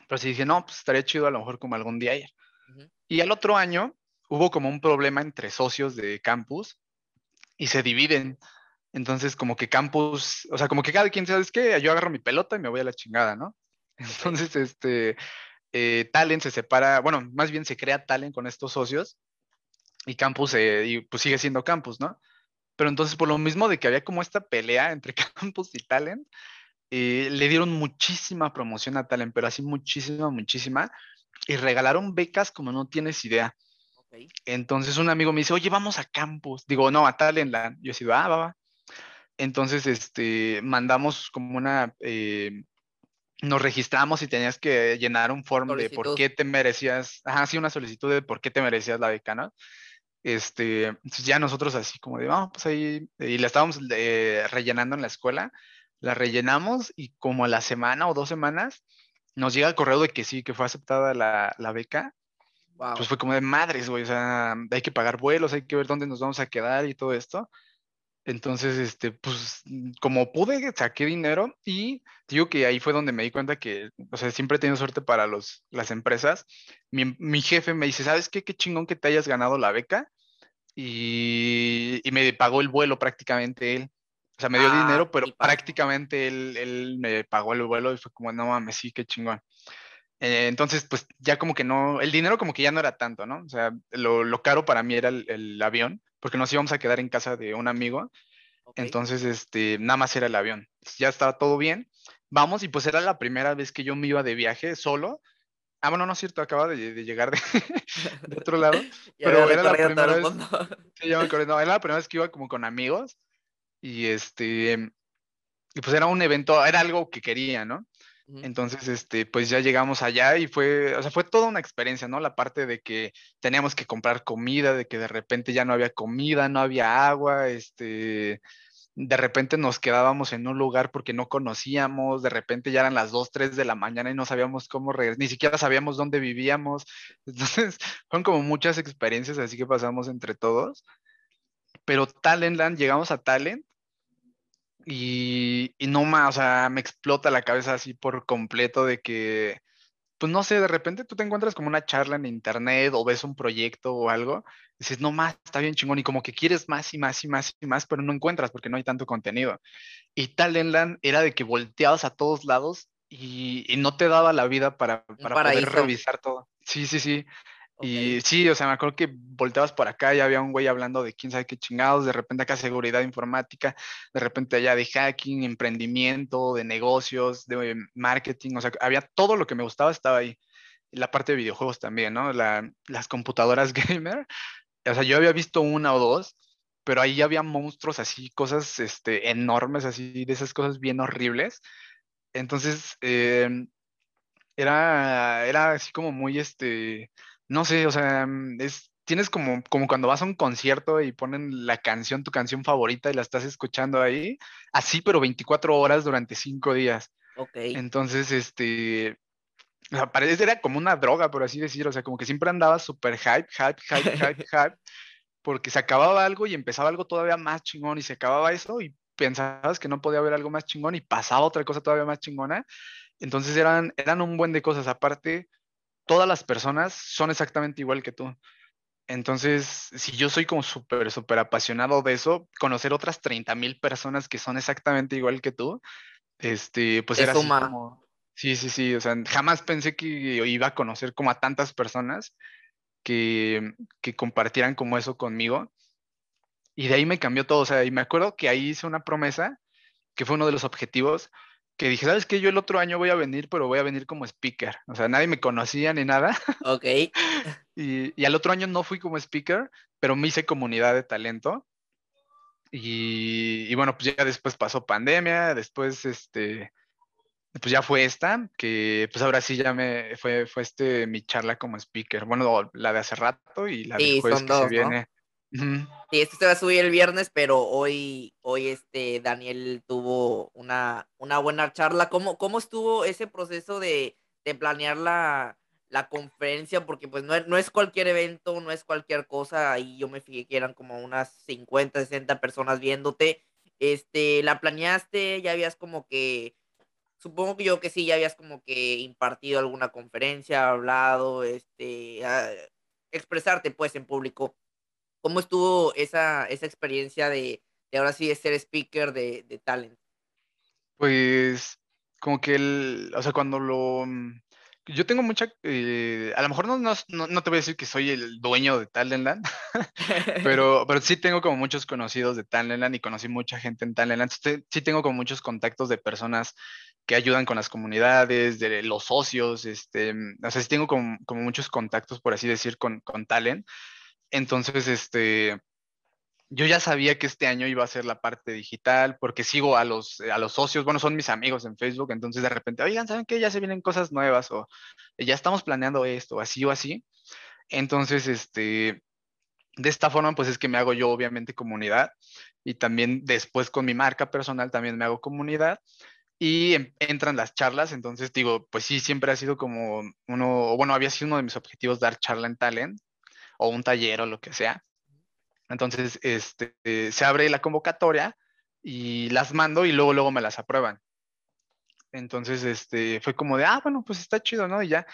Pero sí dije, no, pues estaría chido a lo mejor como algún día ir. Y al otro año hubo como un problema entre socios de campus y se dividen. Entonces, como que campus, o sea, como que cada quien, ¿sabes qué? Yo agarro mi pelota y me voy a la chingada, ¿no? Entonces, este, eh, Talent se separa, bueno, más bien se crea Talent con estos socios y campus, eh, y pues sigue siendo campus, ¿no? Pero entonces, por lo mismo de que había como esta pelea entre campus y Talent, eh, le dieron muchísima promoción a Talent, pero así muchísima, muchísima, y regalaron becas como no tienes idea. Entonces un amigo me dice, oye, vamos a campus. Digo, no, a Talentland. Yo he sido, ah, va, va. Entonces, este, mandamos como una, eh, nos registramos y tenías que llenar un form de por qué te merecías, ajá, sí, una solicitud de por qué te merecías la beca, ¿no? Este, ya nosotros así como de, vamos, pues ahí, y la estábamos eh, rellenando en la escuela la rellenamos y como a la semana o dos semanas nos llega el correo de que sí, que fue aceptada la, la beca. Pues fue como de madres, güey, o sea, hay que pagar vuelos, hay que ver dónde nos vamos a quedar y todo esto. Entonces, este, pues, como pude, saqué dinero y digo que ahí fue donde me di cuenta que, o sea, siempre he tenido suerte para los, las empresas. Mi, mi jefe me dice, ¿sabes qué? Qué chingón que te hayas ganado la beca. Y, y me pagó el vuelo prácticamente él. O sea, me dio dinero, ah, pero prácticamente él, me pagó el vuelo y fue como, no mames, sí, qué chingón. Eh, entonces, pues ya como que no, el dinero como que ya no era tanto, ¿no? O sea, lo, caro para mí era el, avión, porque nos íbamos a quedar en casa de un amigo. Entonces, este, nada más era el avión. Ya estaba todo bien. Vamos, y pues era la primera vez que yo me iba de viaje solo. Ah, bueno, no es cierto, acaba de, llegar de, otro lado. pero era la primera vez. Sí, ya me acordé, no, era la primera vez que iba como con amigos. Y este, y pues era un evento, era algo que quería, ¿no? Entonces, este, pues ya llegamos allá y fue, o sea, fue toda una experiencia, ¿no? La parte de que teníamos que comprar comida, de que de repente ya no había comida, no había agua, este, de repente nos quedábamos en un lugar porque no conocíamos, de repente ya eran las 2, 3 de la mañana y no sabíamos cómo regresar, ni siquiera sabíamos dónde vivíamos. Entonces, fueron como muchas experiencias así que pasamos entre todos. Pero Talentland, llegamos a Talent y, no más, o sea, me explota la cabeza así por completo de que, pues no sé, de repente tú te encuentras como una charla en internet o ves un proyecto o algo, y dices, no más, está bien chingón, y como que quieres más y más y más y más, pero no encuentras porque no hay tanto contenido. Y Talentland era de que volteabas a todos lados y, no te daba la vida para, para poder revisar todo. Sí, sí, sí. Y sí, o sea, me acuerdo que volteabas por acá y había un güey hablando de quién sabe qué chingados, de repente acá seguridad informática, de repente allá de hacking, emprendimiento, de negocios, de marketing, o sea, había todo lo que me gustaba estaba ahí. La parte de videojuegos también, ¿no? las computadoras gamer, o sea, yo había visto una o dos, pero ahí había monstruos así, cosas este, enormes, así, de esas cosas bien horribles. Entonces, em, era, era así como muy, este, no sé, o sea, mm, es tienes como, como cuando vas a un concierto y ponen la canción, tu canción favorita y la estás escuchando ahí, así, pero 24 horas durante 5 días. Ok. Entonces, este, o sea, parece, era como una droga, por así decirlo, o sea, como que siempre andaba súper hype, hype, hype, hype, hype, porque se acababa algo y empezaba algo todavía más chingón y se acababa eso y pensabas que no podía haber algo más chingón y pasaba otra cosa todavía más chingona. Entonces eran, eran un buen de cosas. Aparte, todas las personas son exactamente igual que tú. Entonces, si yo soy como súper, súper apasionado de eso, conocer otras 30 mil personas que son exactamente igual que tú, este, pues era así como... Sí, sí, sí, o sea, jamás pensé que iba a conocer como a tantas personas que, que compartieran como eso conmigo. Y de ahí me cambió todo, o sea, y me acuerdo que ahí hice una promesa, que fue uno de los objetivos, que dije, ¿sabes qué? Yo el otro año voy a venir, pero voy a venir como speaker. O sea, nadie me conocía ni nada. Ok. y, y al otro año no fui como speaker, pero me hice comunidad de talento. Y, y, bueno, pues ya después pasó pandemia, después este, pues ya fue esta, que pues ahora sí ya me fue, fue este mi charla como speaker. Bueno, la de hace rato y la de jueves que se viene. Sí, esto se va a subir el viernes, pero hoy, hoy este Daniel tuvo una, una buena charla. ¿Cómo, ¿Cómo estuvo ese proceso de, de planear la, la, conferencia? Porque pues no no es cualquier evento, no es cualquier cosa. Ahí yo me fijé que eran como unas 50, 60 personas viéndote. Este, ¿la planeaste? ¿Ya habías como que, supongo que yo que sí, ya habías como que impartido alguna conferencia, hablado, este, a, expresarte pues en público? ¿Cómo estuvo esa, esa experiencia de, de, ahora sí de ser speaker de, de talent? Pues como que el, o sea, cuando lo, mm, yo tengo mucha, eh, a lo mejor no, no, no, te voy a decir que soy el dueño de Talentland, pero, pero sí tengo como muchos conocidos de Talentland y conocí mucha gente en Talentland. Sí, sí tengo como muchos contactos de personas que ayudan con las comunidades, de los socios, este, mm, o sea, sí tengo como, como muchos contactos, por así decir, con, con Talent. Entonces, este, yo ya sabía que este año iba a ser la parte digital porque sigo a los, a los socios, bueno, son mis amigos en Facebook, entonces de repente, oigan, ¿saben qué? Ya se vienen cosas nuevas o ya estamos planeando esto, así o así. Entonces, este, de esta forma, pues es que me hago yo obviamente comunidad y también después con mi marca personal también me hago comunidad y entran las charlas, entonces digo, pues sí, siempre ha sido como uno, bueno, había sido uno de mis objetivos dar charla en talent o un taller o lo que sea. Entonces, este, se abre la convocatoria y las mando y luego, luego me las aprueban. Entonces, este, fue como de, ah, bueno, pues está chido, ¿no? Y ya,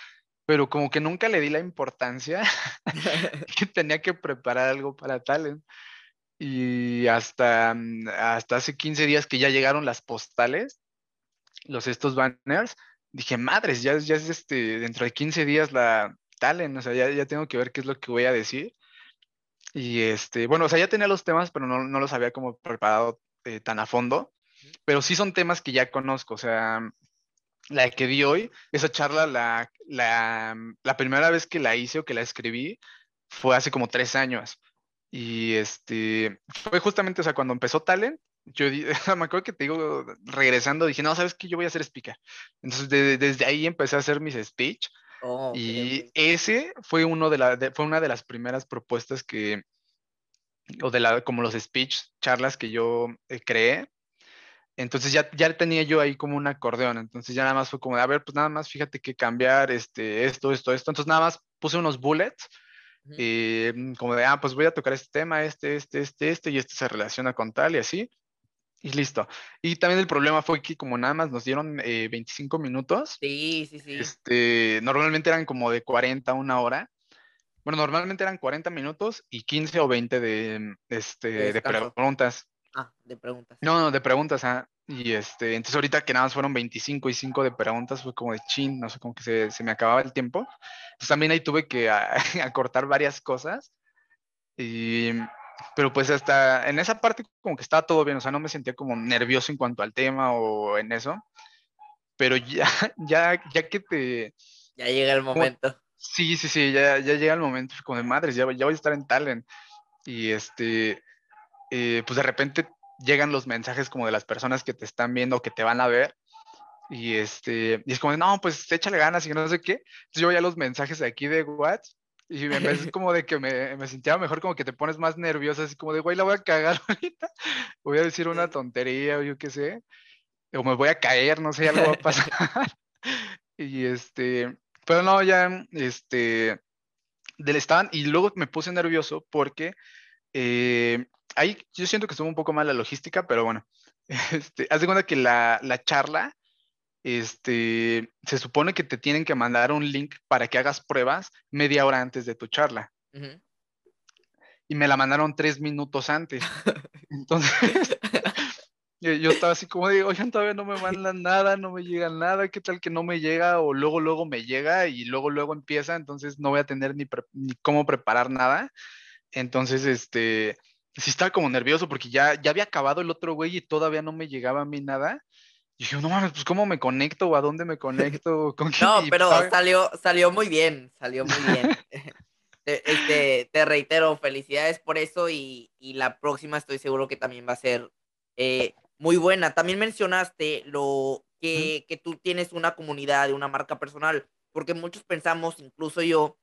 pero como que nunca le di la importancia que tenía que preparar algo para talent. Y hasta, mm, hasta hace 15 días que ya llegaron las postales, los estos banners, dije, madres, ya, ya es este, dentro de 15 días la, talent, o sea, ya, ya tengo que ver qué es lo que voy a decir. Y este, bueno, o sea, ya tenía los temas, pero no, no los había como preparado eh, tan a fondo, pero sí son temas que ya conozco, o sea, la que di hoy, esa charla, la, la, la primera vez que la hice o que la escribí fue hace como tres años. Y este, fue justamente, o sea, cuando empezó Talent, yo me acuerdo que te digo, regresando, dije, no, sabes que yo voy a hacer speaker. Entonces, desde ahí empecé a hacer mis speech Oh, y ese fue, uno de la, fue una de las primeras propuestas que, o de la, como los speech, charlas que yo eh, creé. Entonces ya, ya tenía yo ahí como un acordeón, entonces ya nada más fue como de, a ver, pues nada más fíjate que cambiar este, esto, esto, esto. Entonces nada más puse unos bullets, eh, como de, ah, pues voy a tocar este tema, este, este, este, este, y este se relaciona con tal y así y listo. Y también el problema fue que como nada más nos dieron 25 eh, minutos. Sí, sí, sí. Este, normalmente eran como de 40 a una hora. Bueno, normalmente eran 40 minutos y 15 o 20 de, este, de, preguntas. Ah, de preguntas. No, no, de preguntas, ah. Y este, entonces ahorita que nada más fueron 25 y 5 de preguntas, fue como de chin, no sé, como que se, se me acababa el tiempo. Entonces también ahí tuve que acortar varias cosas. Y pero pues hasta en esa parte como que estaba todo bien, o sea, no me sentía como nervioso en cuanto al tema o en eso, pero ya, ya, ya que te... Ya llega el momento. sí, sí, sí, ya, ya llega el momento, como de madres, ya, ya voy a estar en Talent. Y este, eh, pues de repente llegan los mensajes como de las personas que te están viendo, que te van a ver, y este, y es como, no, pues échale ganas y no sé qué. Entonces yo veía los mensajes de aquí de WhatsApp Y en vez como de que me, me, sentía mejor, como que te pones más nerviosa, así como de, güey, la voy a cagar ahorita, voy a decir una tontería o yo qué sé, o me voy a caer, no sé, algo va a pasar. y este, pero no, ya, este, del estaban, y luego me puse nervioso porque eh, ahí yo siento que estuvo un poco mal la logística, pero bueno, este, haz de cuenta que la, la charla, este, se supone que te tienen que mandar un link para que hagas pruebas media hora antes de tu charla. Y me la mandaron tres minutos antes. Entonces, yo estaba así como de, oigan, todavía no me mandan nada, no me llega nada, ¿qué tal que no me llega? O luego, luego me llega y luego, luego empieza, entonces no voy a tener ni, ni cómo preparar nada. Entonces, este, sí estaba como nervioso porque ya, ya había acabado el otro güey y todavía no me llegaba a mí nada. Y dije, no mames, pues ¿cómo me conecto? ¿O a dónde me conecto? ¿Con no, pero salió, salió muy bien, salió muy bien. este, te reitero, felicidades por eso y, y, la próxima estoy seguro que también va a ser eh, muy buena. También mencionaste lo que, que tú tienes una comunidad, una marca personal, porque muchos pensamos, incluso yo,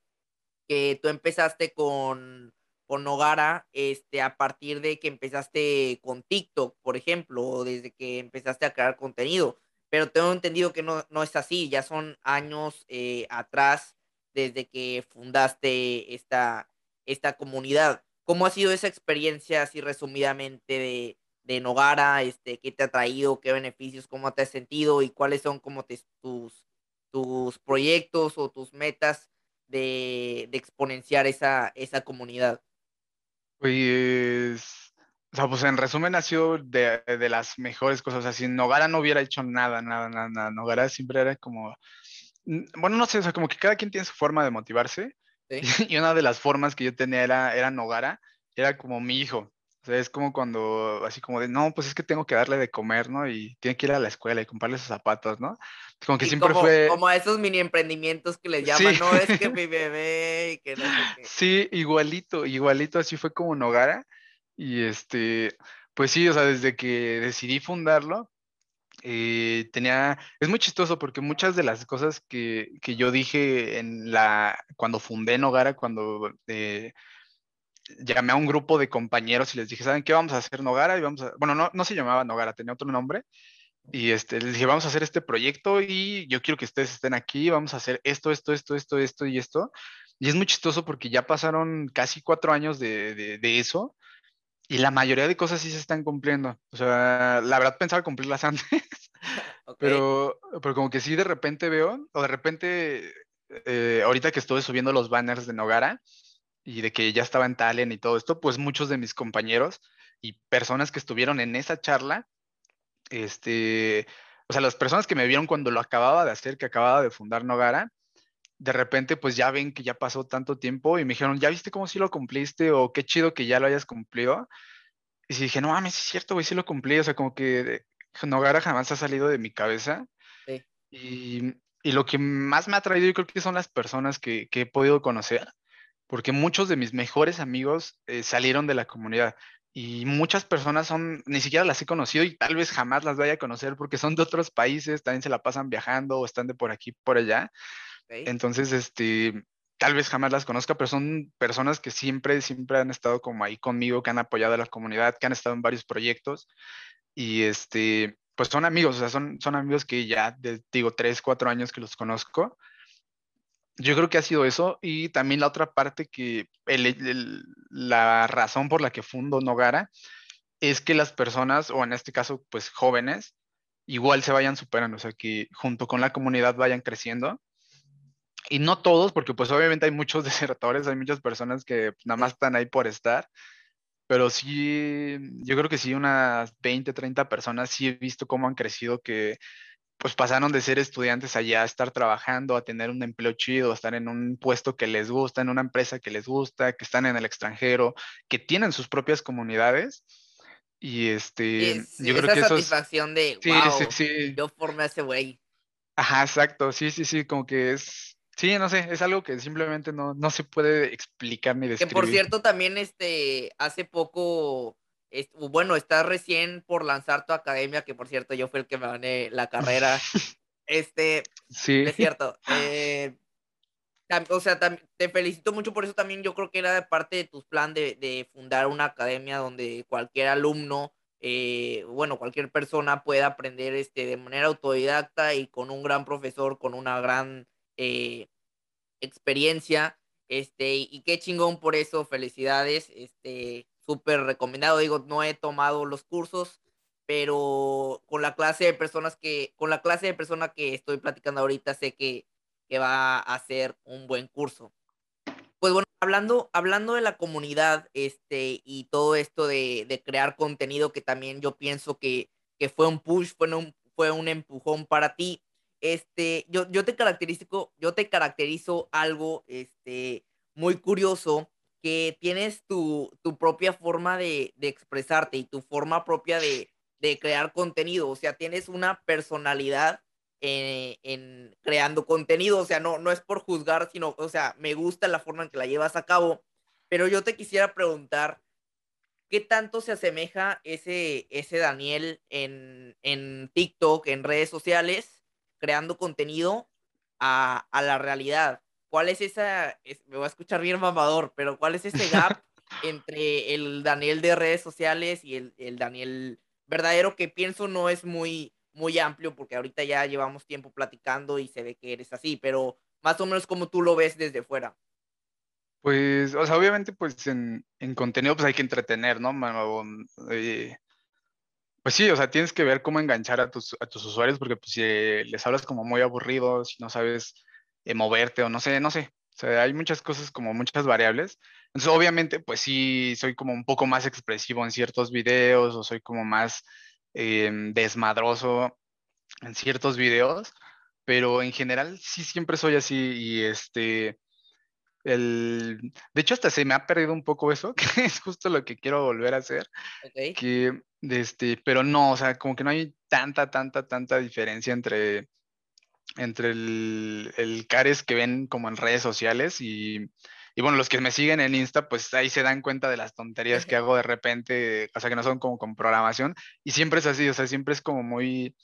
que tú empezaste con, con Nogara este, a partir de que empezaste con TikTok, por ejemplo, o desde que empezaste a crear contenido. Pero tengo entendido que no, no es así, ya son años eh, atrás desde que fundaste esta, esta comunidad. ¿Cómo ha sido esa experiencia, así resumidamente, de, de Nogara, este, qué te ha traído, qué beneficios, cómo te has sentido y cuáles son como tus, tus proyectos o tus metas de, exponenciar esa, esa comunidad. Pues, o sea, pues en resumen ha sido de, las mejores cosas. O sea, si Nogara no hubiera hecho nada, nada, nada, nada, Nogara siempre era como, bueno, no sé, o sea, como que cada quien tiene su forma de motivarse. Y una de las formas que yo tenía era, era Nogara, era como mi hijo. O sea, es como cuando, así como de, no, pues es que tengo que darle de comer, ¿no? Y tiene que ir a la escuela y comprarle sus zapatos, ¿no? Como que siempre fue... Como a esos mini emprendimientos que les llaman, no, es que mi bebé y que no sé qué. Sí, igualito, igualito, así fue como Nogara. Y este, pues sí, o sea, desde que decidí fundarlo, eh, tenía, es muy chistoso porque muchas de las cosas que, que yo dije en la, cuando fundé Nogara, cuando... Eh, llamé a un grupo de compañeros y les dije, ¿saben qué? Vamos a hacer Nogara y vamos a, bueno, no, no se llamaba Nogara, tenía otro nombre. Y este, les dije, vamos a hacer este proyecto y yo quiero que ustedes estén aquí, vamos a hacer esto, esto, esto, esto, esto y esto. Y es muy chistoso porque ya pasaron casi cuatro años de, de, eso y la mayoría de cosas sí se están cumpliendo. O sea, la verdad pensaba cumplirlas antes, pero, pero como que sí de repente veo, o de repente, eh, ahorita que estuve subiendo los banners de Nogara, y de que ya estaba en Talent y todo esto, pues muchos de mis compañeros y personas que estuvieron en esa charla, este, o sea, las personas que me vieron cuando lo acababa de hacer, que acababa de fundar Nogara, de repente pues ya ven que ya pasó tanto tiempo y me dijeron, ¿ya viste cómo sí lo cumpliste? O qué chido que ya lo hayas cumplido. Y sí dije, no mames, es cierto, güey, sí lo cumplí. O sea, como que Nogara jamás ha salido de mi cabeza. Y, y, lo que más me ha traído, yo creo que son las personas que, que he podido conocer porque muchos de mis mejores amigos eh, salieron de la comunidad y muchas personas son, ni siquiera las he conocido y tal vez jamás las vaya a conocer porque son de otros países, también se la pasan viajando o están de por aquí, por allá. Entonces, este, tal vez jamás las conozca, pero son personas que siempre, siempre han estado como ahí conmigo, que han apoyado a la comunidad, que han estado en varios proyectos y este, pues son amigos, o sea, son, son amigos que ya, digo, tres, cuatro años que los conozco yo creo que ha sido eso y también la otra parte que la razón por la que fundo Nogara es que las personas, o en este caso, pues jóvenes, igual se vayan superando, o sea, que junto con la comunidad vayan creciendo. Y no todos, porque pues obviamente hay muchos desertores, hay muchas personas que nada más están ahí por estar, pero sí, yo creo que sí, unas 20, 30 personas sí he visto cómo han crecido, que pues pasaron de ser estudiantes allá a estar trabajando, a tener un empleo chido, a estar en un puesto que les gusta, en una empresa que les gusta, que están en el extranjero, que tienen sus propias comunidades. Y este, yo creo que satisfacción de, sí, sí, sí. yo formé a ese güey. Ajá, exacto, sí, sí, sí, como que es, sí, no sé, es algo que simplemente no, no se puede explicar ni describir. Que por cierto, también este, hace poco bueno, estás recién por lanzar tu academia, que por cierto yo fui el que me gané la carrera. este, sí. es cierto. Eh, o sea, te felicito mucho por eso también. Yo creo que era de parte de tus plan de, de fundar una academia donde cualquier alumno, eh, bueno, cualquier persona pueda aprender este, de manera autodidacta y con un gran profesor, con una gran eh, experiencia. Este, y qué chingón por eso, felicidades. Este, súper recomendado. Digo, no he tomado los cursos, pero con la clase de personas que, con la clase de persona que estoy platicando ahorita, sé que que va a ser un buen curso. Pues bueno, hablando, hablando de la comunidad este, y todo esto de, de crear contenido, que también yo pienso que, que fue un push, fue un, fue un empujón para ti. Este, yo, yo te caracterizo, yo te caracterizo algo este, muy curioso, que tienes tu, tu propia forma de, de, expresarte y tu forma propia de, de crear contenido. O sea, tienes una personalidad eh, en, creando contenido, o sea, no, no es por juzgar, sino, o sea, me gusta la forma en que la llevas a cabo, pero yo te quisiera preguntar, ¿qué tanto se asemeja ese, ese Daniel en, en TikTok, en redes sociales, creando contenido a, a la realidad? ¿Cuál es esa, me voy a escuchar bien mamador, pero cuál es ese gap entre el Daniel de redes sociales y el, el Daniel verdadero que pienso no es muy muy amplio porque ahorita ya llevamos tiempo platicando y se ve que eres así, pero más o menos como tú lo ves desde fuera. Pues, o sea, obviamente, pues en, en contenido pues hay que entretener, ¿no? Eh, pues sí, o sea, tienes que ver cómo enganchar a tus, a tus usuarios porque pues, si les hablas como muy aburridos, si no sabes eh, moverte o no sé, no sé. O sea, hay muchas cosas como muchas variables. Entonces, obviamente, pues sí, soy como un poco más expresivo en ciertos videos o soy como más Em, desmadroso en ciertos videos, pero en general sí siempre soy así y este, el, de hecho hasta se me ha perdido un poco eso, que es justo lo que quiero volver a hacer, que, este, pero no, o sea, como que no hay tanta, tanta, tanta diferencia entre, entre el, el cares que ven como en redes sociales y y bueno, los que me siguen en Insta, pues ahí se dan cuenta de las tonterías que hago de repente, o sea, que no son como con programación. Y siempre es así, o sea, siempre es como muy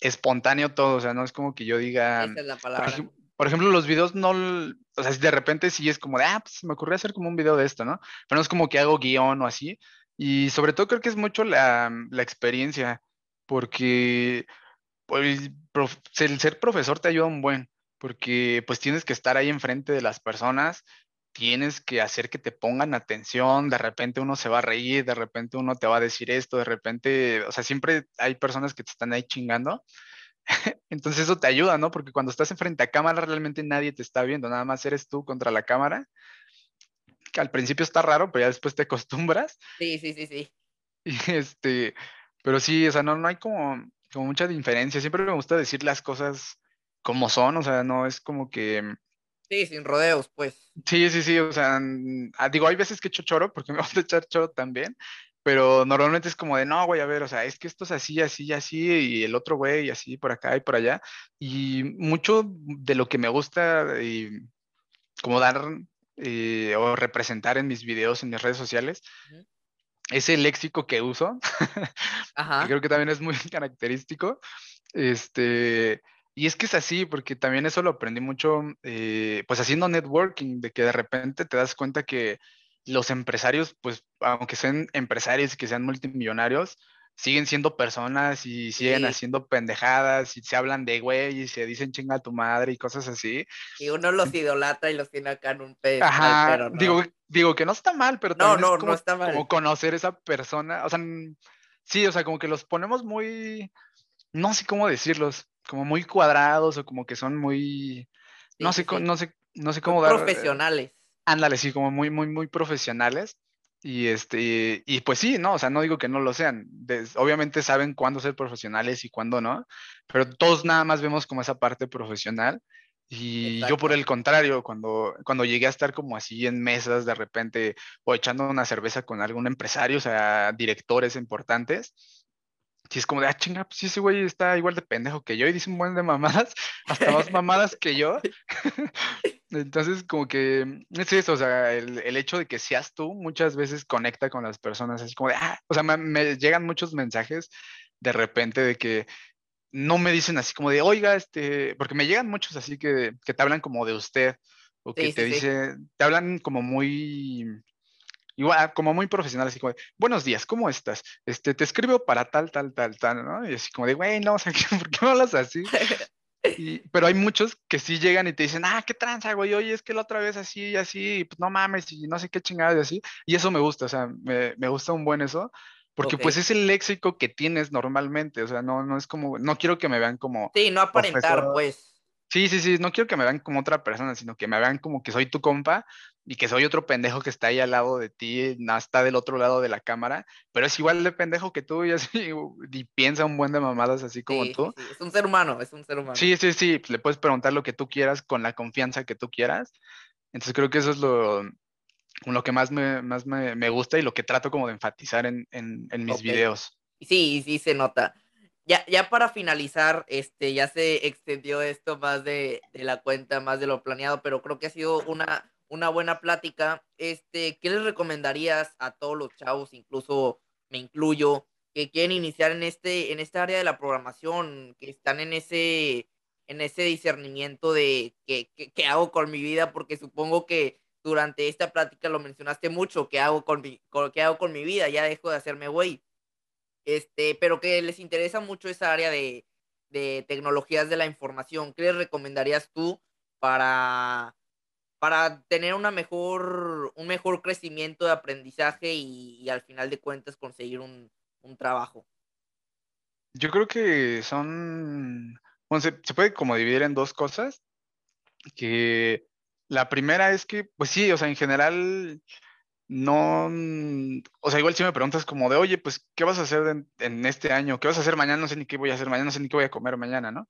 espontáneo todo, o sea, no es como que yo diga... Esa es la palabra. Por, ejemplo, los videos no, o sea, de repente sí es como de, ah, pues me ocurrió hacer como un video de esto, ¿no? Pero no es como que hago guion o así. Y sobre todo creo que es mucho la, la experiencia, porque pues, el ser profesor te ayuda un buen, porque pues tienes que estar ahí enfrente de las personas, tienes que hacer que te pongan atención, de repente uno se va a reír, de repente uno te va a decir esto, de repente, o sea, siempre hay personas que te están ahí chingando. Entonces eso te ayuda, ¿no? Porque cuando estás enfrente a cámara realmente nadie te está viendo, nada más eres tú contra la cámara. Que al principio está raro, pero ya después te acostumbras. Sí, sí, sí, sí. Y este, pero sí, o sea, no, no hay como, como mucha diferencia. Siempre me gusta decir las cosas como son, o sea, no es como que Sí, sin rodeos, pues. Sí, sí, sí, o sea, ah, digo, hay veces que echo choro, porque me gusta echar choro también, pero normalmente es como de, no, güey, a ver, o sea, es que esto es así, así, así, y el otro güey, así, por acá y por allá, y mucho de lo que me gusta y como dar eh, o representar en mis videos, en mis redes sociales, es el léxico que uso, que creo que también es muy característico, este y es que es así, porque también eso lo aprendí mucho, eh, pues haciendo networking, de que de repente te das cuenta que los empresarios, pues aunque sean empresarios y que sean multimillonarios, siguen siendo personas y siguen haciendo pendejadas y se hablan de güey y se dicen chinga a tu madre y cosas así. Y uno los idolatra y los tiene acá en un pez. Ajá, digo, digo que no está mal, pero también no, no, como, no está mal. como conocer esa persona, o sea, sí, o sea, como que los ponemos muy, no sé cómo decirlos, como muy cuadrados o como que son muy, no, sé, no sé, no sé cómo dar. Profesionales. ándale, sí, como muy, muy, muy profesionales. Y este, y pues sí, no, o sea, no digo que no lo sean. obviamente saben cuándo ser profesionales y cuándo no, pero todos nada más vemos como esa parte profesional. Y yo por el contrario, cuando, cuando llegué a estar como así en mesas de repente o echando una cerveza con algún empresario, o sea, directores importantes, si es como de, ah, chinga, pues ese güey está igual de pendejo que yo y dice un buen de mamadas, hasta más mamadas que yo. Entonces, como que es eso, o sea, el, el, hecho de que seas tú muchas veces conecta con las personas, así como de, ah, o sea, me, llegan muchos mensajes de repente de que no me dicen así como de, oiga, este, porque me llegan muchos así que, que te hablan como de usted, o que te dice, te hablan como muy, igual, como muy profesional, así como, buenos días, ¿cómo estás? Este, te escribo para tal, tal, tal, tal, ¿no? Y así como de, güey, no, o sea, ¿por qué me hablas así? pero hay muchos que sí llegan y te dicen, ah, qué tranza, güey, oye, es que la otra vez así y así, pues no mames, y no sé qué chingada y así. Y eso me gusta, o sea, me, me gusta un buen eso, porque pues es el léxico que tienes normalmente, o sea, no, no es como, no quiero que me vean como... Sí, no aparentar, pues. Sí, sí, sí, no quiero que me vean como otra persona, sino que me vean como que soy tu compa y que soy otro pendejo que está ahí al lado de ti, no, está del otro lado de la cámara, pero es igual de pendejo que tú y así, y piensa un buen de mamadas así como tú. Sí, es un ser humano, es un ser humano. Sí, sí, sí, le puedes preguntar lo que tú quieras con la confianza que tú quieras. Entonces creo que eso es lo, lo que más me, más me, me gusta y lo que trato como de enfatizar en, en, en mis videos. Sí, sí se nota. Ya, ya para finalizar, este, ya se extendió esto más de, de, la cuenta, más de lo planeado, pero creo que ha sido una, una buena plática. Este, ¿qué les recomendarías a todos los chavos, incluso me incluyo, que quieren iniciar en este, en esta área de la programación, que están en ese, en ese discernimiento de qué, qué hago con mi vida? Porque supongo que durante esta plática lo mencionaste mucho, ¿qué hago con mi, qué hago con mi vida? Ya dejo de hacerme güey. Este, pero que les interesa mucho esa área de, de tecnologías de la información. ¿Qué les recomendarías tú para, para tener una mejor, un mejor crecimiento de aprendizaje y, al final de cuentas conseguir un, un, trabajo? Yo creo que son, bueno, se, se puede como dividir en dos cosas, que la primera es que, pues sí, o sea, en general, no, o sea, igual si me preguntas como de, oye, pues, ¿qué vas a hacer en, este año? ¿Qué vas a hacer mañana? No sé ni qué voy a hacer mañana, no sé ni qué voy a comer mañana, ¿no?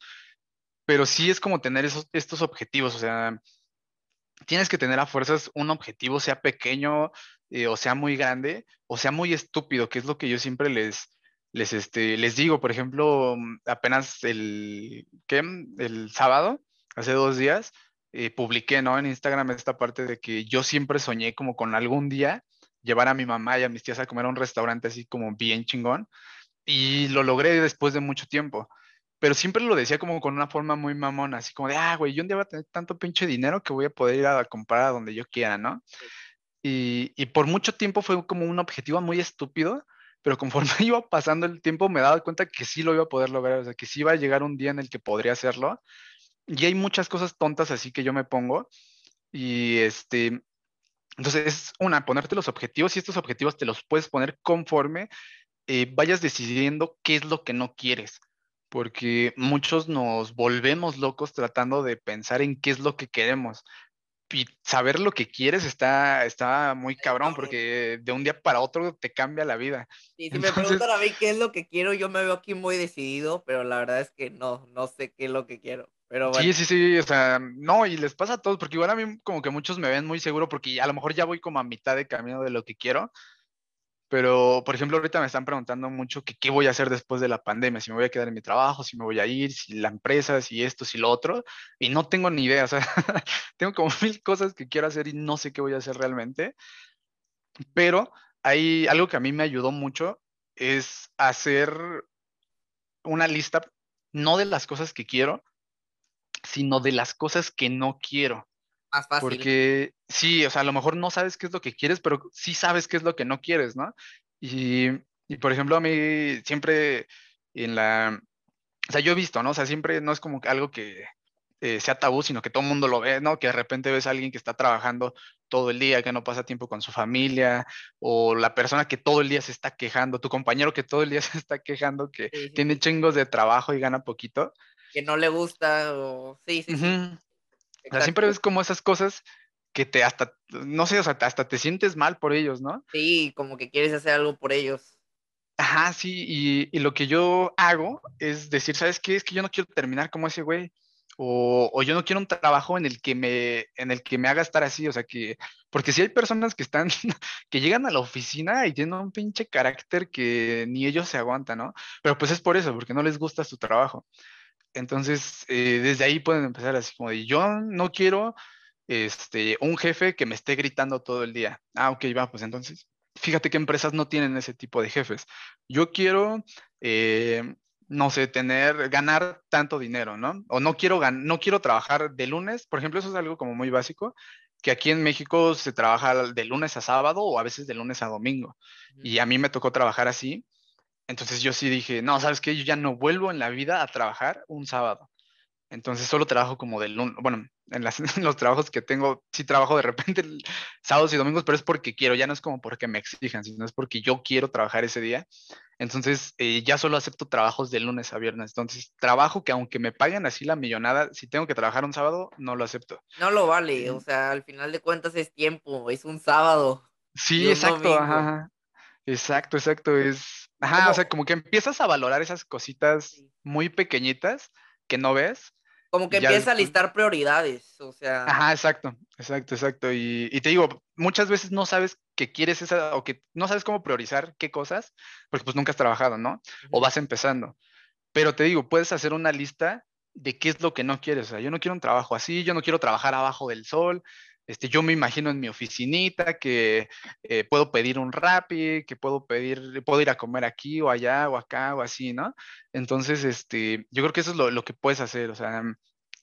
Pero sí es como tener esos, estos objetivos, o sea, tienes que tener a fuerzas un objetivo, sea pequeño eh, o sea muy grande o sea muy estúpido, que es lo que yo siempre les, les, este, les digo. Por ejemplo, apenas el, ¿qué? El sábado, hace dos días, eh, publiqué, ¿no? En Instagram esta parte de que yo siempre soñé como con algún día llevar a mi mamá y a mis tías a comer a un restaurante así como bien chingón y lo logré después de mucho tiempo. Pero siempre lo decía como con una forma muy mamona, así como de, ah, güey, yo un día voy a tener tanto pinche dinero que voy a poder ir a comprar a donde yo quiera, ¿no? Y, y por mucho tiempo fue como un objetivo muy estúpido, pero conforme iba pasando el tiempo me daba cuenta que sí lo iba a poder lograr, o sea, que sí iba a llegar un día en el que podría hacerlo y hay muchas cosas tontas así que yo me pongo. Y este, entonces es una, ponerte los objetivos y estos objetivos te los puedes poner conforme eh, vayas decidiendo qué es lo que no quieres. Porque muchos nos volvemos locos tratando de pensar en qué es lo que queremos. Y saber lo que quieres está, está muy cabrón porque de un día para otro te cambia la vida. Y si me preguntan a mí qué es lo que quiero, yo me veo aquí muy decidido, pero la verdad es que no, no sé qué es lo que quiero. Sí, sí, sí, o sea, no, y les pasa a todos, porque igual a mí como que muchos me ven muy seguro porque a lo mejor ya voy como a mitad de camino de lo que quiero, pero por ejemplo ahorita me están preguntando mucho qué voy a hacer después de la pandemia, si me voy a quedar en mi trabajo, si me voy a ir, si la empresa, si esto, si lo otro, y no tengo ni idea, tengo como mil cosas que quiero hacer y no sé qué voy a hacer realmente, pero hay algo que a mí me ayudó mucho, es hacer una lista, no de las cosas que quiero, sino de las cosas que no quiero. Más fácil. Porque sí, o sea, a lo mejor no sabes qué es lo que quieres, pero sí sabes qué es lo que no quieres, ¿no? Y, y por ejemplo, a mí siempre en la, o sea, yo he visto, ¿no? O sea, siempre no es como algo que eh, sea tabú, sino que todo el mundo lo ve, ¿no? Que de repente ves a alguien que está trabajando todo el día, que no pasa tiempo con su familia, o la persona que todo el día se está quejando, tu compañero que todo el día se está quejando, que tiene chingos de trabajo y gana poquito que no le gusta o sí, sí, O sea, siempre ves como esas cosas que te hasta, no sé, o sea, hasta te sientes mal por ellos, ¿no? Sí, como que quieres hacer algo por ellos. Ajá, sí, y, y lo que yo hago es decir, ¿sabes qué? Es que yo no quiero terminar como ese güey. O, o, yo no quiero un trabajo en el que me en el que me haga estar así, o sea que porque si hay personas que están que llegan a la oficina y tienen un pinche carácter que ni ellos se aguantan, ¿no? Pero pues es por eso, porque no les gusta su trabajo. Entonces, eh, desde ahí pueden empezar así como de, yo no quiero este, un jefe que me esté gritando todo el día. Ah, ok, va, pues entonces, fíjate que empresas no tienen ese tipo de jefes. Yo quiero, eh, no sé, tener, ganar tanto dinero, ¿no? O no quiero, no quiero trabajar de lunes, por ejemplo, eso es algo como muy básico, que aquí en México se trabaja de lunes a sábado o a veces de lunes a domingo. Y a mí me tocó trabajar así. Entonces yo sí dije, no, ¿sabes qué? Yo ya no vuelvo en la vida a trabajar un sábado. Entonces solo trabajo como de lunes, bueno, en, los trabajos que tengo, sí trabajo de repente sábados y domingos, pero es porque quiero, ya no es como porque me exijan, sino es porque yo quiero trabajar ese día. Entonces eh, ya solo acepto trabajos de lunes a viernes. Entonces trabajo que aunque me paguen así la millonada, si tengo que trabajar un sábado, no lo acepto. No lo vale, o sea, al final de cuentas es tiempo, es un sábado. Sí, exacto, ajá, exacto, exacto, es, ajá, o sea, como que empiezas a valorar esas cositas muy pequeñitas que no ves como que empieza a listar prioridades, o sea. Ajá, exacto, exacto, exacto. Y, te digo, muchas veces no sabes que quieres esa, o que no sabes cómo priorizar qué cosas, porque pues nunca has trabajado, ¿no? O vas empezando. Pero te digo, puedes hacer una lista de qué es lo que no quieres. O sea, yo no quiero un trabajo así, yo no quiero trabajar abajo del sol. Este, yo me imagino en mi oficinita que eh, puedo pedir un Rappi, que puedo pedir, puedo ir a comer aquí o allá o acá o así, ¿no? Entonces, este, yo creo que eso es lo, que puedes hacer, o sea,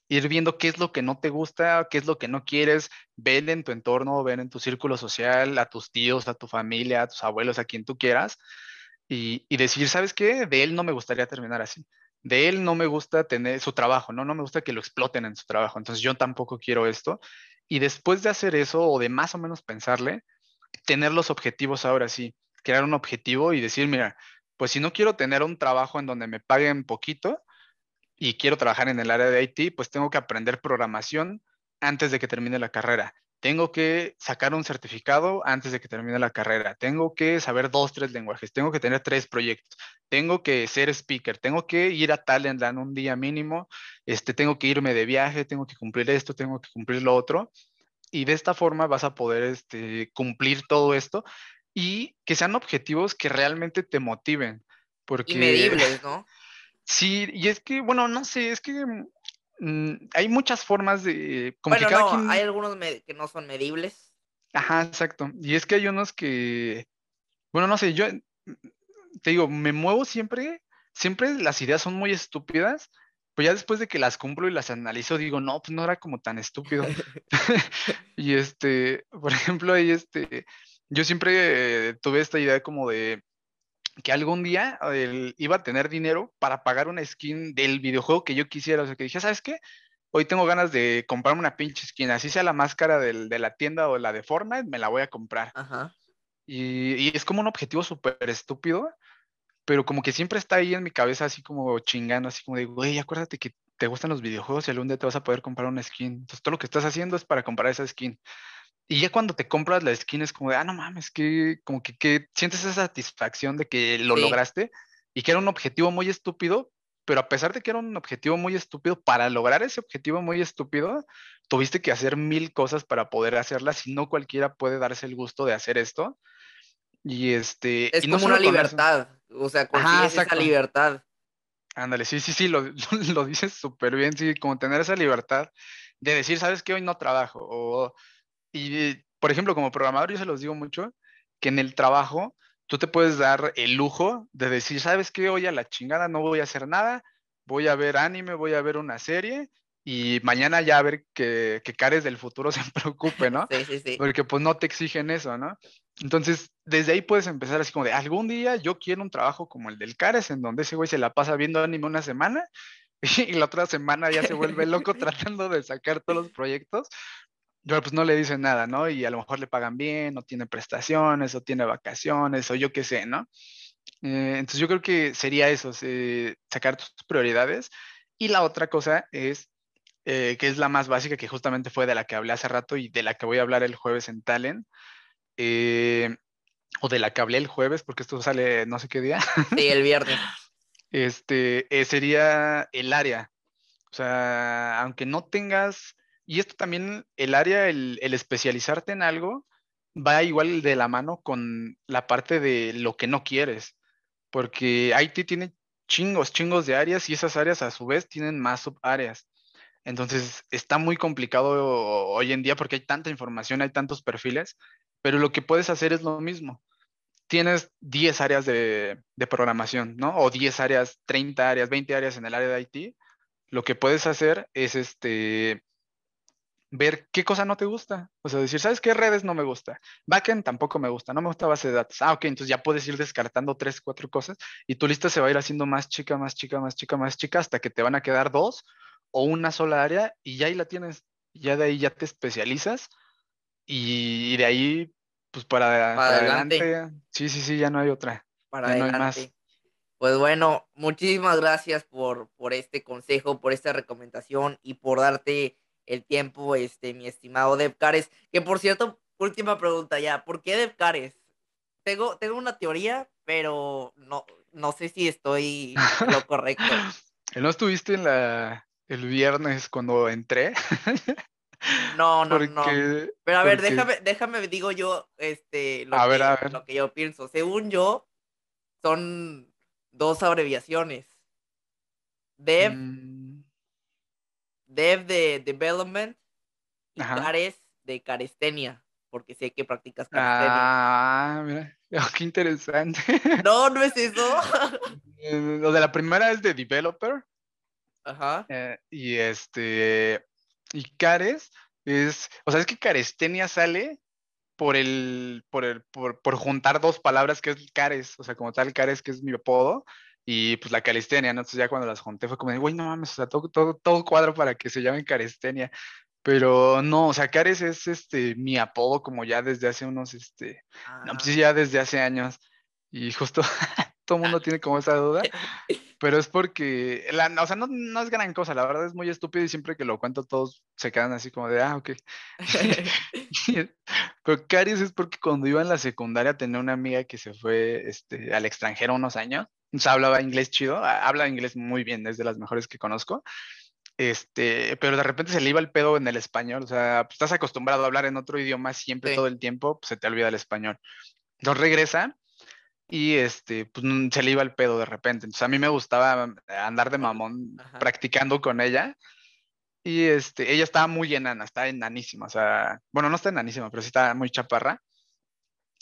ir viendo qué es lo que no te gusta, qué es lo que no quieres, ver en tu entorno, ver en tu círculo social, a tus tíos, a tu familia, a tus abuelos, a quien tú quieras, y, y decir, ¿sabes qué? De él no me gustaría terminar así de él no me gusta tener su trabajo, ¿no? No me gusta que lo exploten en su trabajo, entonces yo tampoco quiero esto. Y después de hacer eso o de más o menos pensarle, tener los objetivos ahora sí, crear un objetivo y decir, mira, pues si no quiero tener un trabajo en donde me paguen poquito y quiero trabajar en el área de IT, pues tengo que aprender programación antes de que termine la carrera tengo que sacar un certificado antes de que termine la carrera, tengo que saber dos, tres lenguajes, tengo que tener tres proyectos, tengo que ser speaker, tengo que ir a Talentland un día mínimo, este, tengo que irme de viaje, tengo que cumplir esto, tengo que cumplir lo otro. Y de esta forma vas a poder este, cumplir todo esto y que sean objetivos que realmente te motiven. Porque, y medibles, ¿no? Sí, y es que, bueno, no sé, es que Mm, hay muchas formas de... Como bueno, no, hay algunos que no son medibles. Ajá, exacto. Y es que hay unos que, bueno, no sé, yo mm, te digo, me muevo siempre, siempre las ideas son muy estúpidas, pero ya después de que las cumplo y las analizo, digo, no, pues no era como tan estúpido. y este, por ejemplo, ahí este, yo siempre tuve esta idea como de, que algún día iba a tener dinero para pagar una skin del videojuego que yo quisiera. O sea, que dije, ¿sabes qué? Hoy tengo ganas de comprarme una pinche skin, así sea la máscara del, de la tienda o la de Fortnite, me la voy a comprar. Ajá. Y, y, es como un objetivo súper estúpido, pero como que siempre está ahí en mi cabeza, así como chingando, así como de, güey, acuérdate que te gustan los videojuegos y algún día te vas a poder comprar una skin. Entonces todo lo que estás haciendo es para comprar esa skin. Y ya cuando te compras la skin es como de, ah, no mames, que como que, sientes esa satisfacción de que lo lograste y que era un objetivo muy estúpido, pero a pesar de que era un objetivo muy estúpido, para lograr ese objetivo muy estúpido, tuviste que hacer mil cosas para poder hacerlas y no cualquiera puede darse el gusto de hacer esto. Y este... Es como una libertad, o sea, consigues esa libertad. Ándale, sí, sí, sí, lo, lo dices súper bien, sí, como tener esa libertad de decir, sabes que hoy no trabajo, o y, por ejemplo, como programador, yo se los digo mucho, que en el trabajo tú te puedes dar el lujo de decir, ¿sabes qué? Hoy a la chingada no voy a hacer nada, voy a ver anime, voy a ver una serie y mañana ya a ver que, que Cares del futuro se preocupe, ¿no? Sí, sí, sí. Porque pues no te exigen eso, ¿no? Entonces, desde ahí puedes empezar así como de, algún día yo quiero un trabajo como el del Cares, en donde ese güey se la pasa viendo anime una semana y la otra semana ya se vuelve loco tratando de sacar todos los proyectos, pues no le dicen nada, ¿no? Y a lo mejor le pagan bien, o tiene prestaciones, o tiene vacaciones, o yo qué sé, ¿no? Eh, entonces yo creo que sería eso, sacar tus prioridades. Y la otra cosa es, eh, que es la más básica, que justamente fue de la que hablé hace rato y de la que voy a hablar el jueves en Talent, eh, o de la que hablé el jueves, porque esto sale no sé qué día. Sí, el viernes. este, sería el área. O sea, aunque no tengas y esto también, el área, el, especializarte en algo, va igual de la mano con la parte de lo que no quieres, porque IT tiene chingos, chingos de áreas y esas áreas a su vez tienen más subáreas. Entonces está muy complicado hoy en día porque hay tanta información, hay tantos perfiles, pero lo que puedes hacer es lo mismo. tienes 10 áreas de, de, programación, ¿no? O 10 áreas, 30 áreas, 20 áreas en el área de IT, lo que puedes hacer es este, ver qué cosa no te gusta. O sea, decir, ¿sabes qué redes no me gusta? Backend tampoco me gusta, no me gusta base de datos. Ah, ok, entonces ya puedes ir descartando tres, cuatro cosas y tu lista se va a ir haciendo más chica, más chica, más chica, más chica, hasta que te van a quedar dos o una sola área y ya ahí la tienes. Ya de ahí ya te especializas y de ahí pues para, adelante. Sí, sí, sí, ya no hay otra. Para adelante. No hay más. Pues bueno, muchísimas gracias por, por este consejo, por esta recomendación y por darte el tiempo, este, mi estimado Dev Cares. Que por cierto, última pregunta ya, ¿por qué Dev Cares? Tengo, tengo una teoría, pero no, no sé si estoy lo correcto. ¿No estuviste en la el viernes cuando entré? No, no, no. Pero a ver, déjame, déjame, digo yo, este, lo, que, lo que yo pienso. Según yo, son dos abreviaciones. Dev, mm. Dev de Development y Cares de Carestenia, porque sé que practicas Carestenia. Ah, mira, oh, qué interesante. No, no es eso. Eh, lo de la primera es de Developer. Ajá. Eh, y este, y Cares es, o sea, es que Carestenia sale por el, por el, por, por juntar dos palabras que es Cares, o sea, como tal Cares que es mi apodo, y pues la Carestenia, ¿no? Entonces ya cuando las junté fue como de, güey, no mames, o sea, todo, todo, todo cuadro para que se llamen Carestenia. Pero no, o sea, Cares es este mi apodo como ya desde hace unos, este, no, pues ya desde hace años. Y justo todo el mundo tiene como esa duda. pero es porque, la, o sea, no, no, es gran cosa, la verdad es muy estúpido y siempre que lo cuento todos se quedan así como de, ah, ok. pero Caries es porque cuando iba en la secundaria tenía una amiga que se fue este, al extranjero unos años, o sea, hablaba inglés chido, habla inglés muy bien, es de las mejores que conozco. Este, pero de repente se le iba el pedo en el español, o sea, pues, estás acostumbrado a hablar en otro idioma siempre, todo el tiempo, pues se te olvida el español. Entonces regresa y este, pues mm, se le iba el pedo de repente. Entonces a mí me gustaba andar de mamón practicando con ella. Y este, ella estaba muy enana, estaba enanísima, o sea, bueno, no está enanísima, pero sí estaba muy chaparra.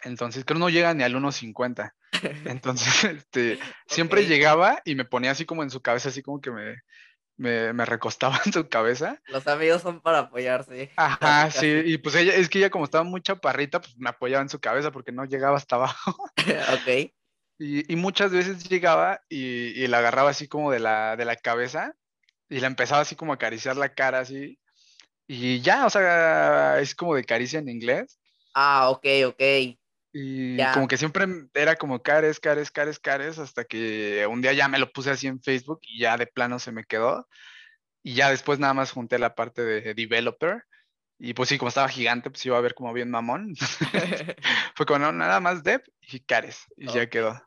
Entonces, creo que no llega ni al 1.50. Entonces, este, siempre llegaba y me ponía así como en su cabeza, así como que me, me, me, recostaba en su cabeza. Los amigos son para apoyarse. Ajá, sí, y pues ella, es que ella como estaba muy chaparrita, pues me apoyaba en su cabeza porque no llegaba hasta abajo. ok. Y, y, muchas veces llegaba y, y, la agarraba así como de la, de la cabeza y la empezaba así como a acariciar la cara así. Y ya, o sea, es como de caricia en inglés. Ah, ok, ok. Y como que siempre era como cares, cares, cares, cares, hasta que un día ya me lo puse así en Facebook y ya de plano se me quedó. Y ya después nada más junté la parte de developer. Y pues sí, como estaba gigante, pues iba a ver como bien mamón. Fue como nada más dev y cares. Y ya quedó.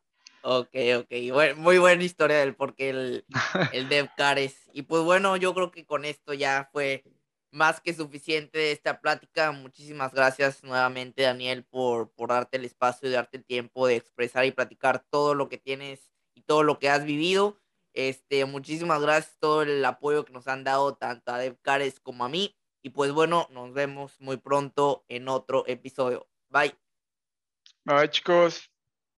Ok, ok. muy buena historia del por qué el, el dev cares. Y pues bueno, yo creo que con esto ya fue más que suficiente esta plática. Muchísimas gracias nuevamente, Daniel, por, por darte el espacio y darte el tiempo de expresar y platicar todo lo que tienes y todo lo que has vivido. Este, muchísimas gracias todo el apoyo que nos han dado tanto a Dev Cares como a mí. Y pues bueno, nos vemos muy pronto en otro episodio. Bye. Bye, chicos.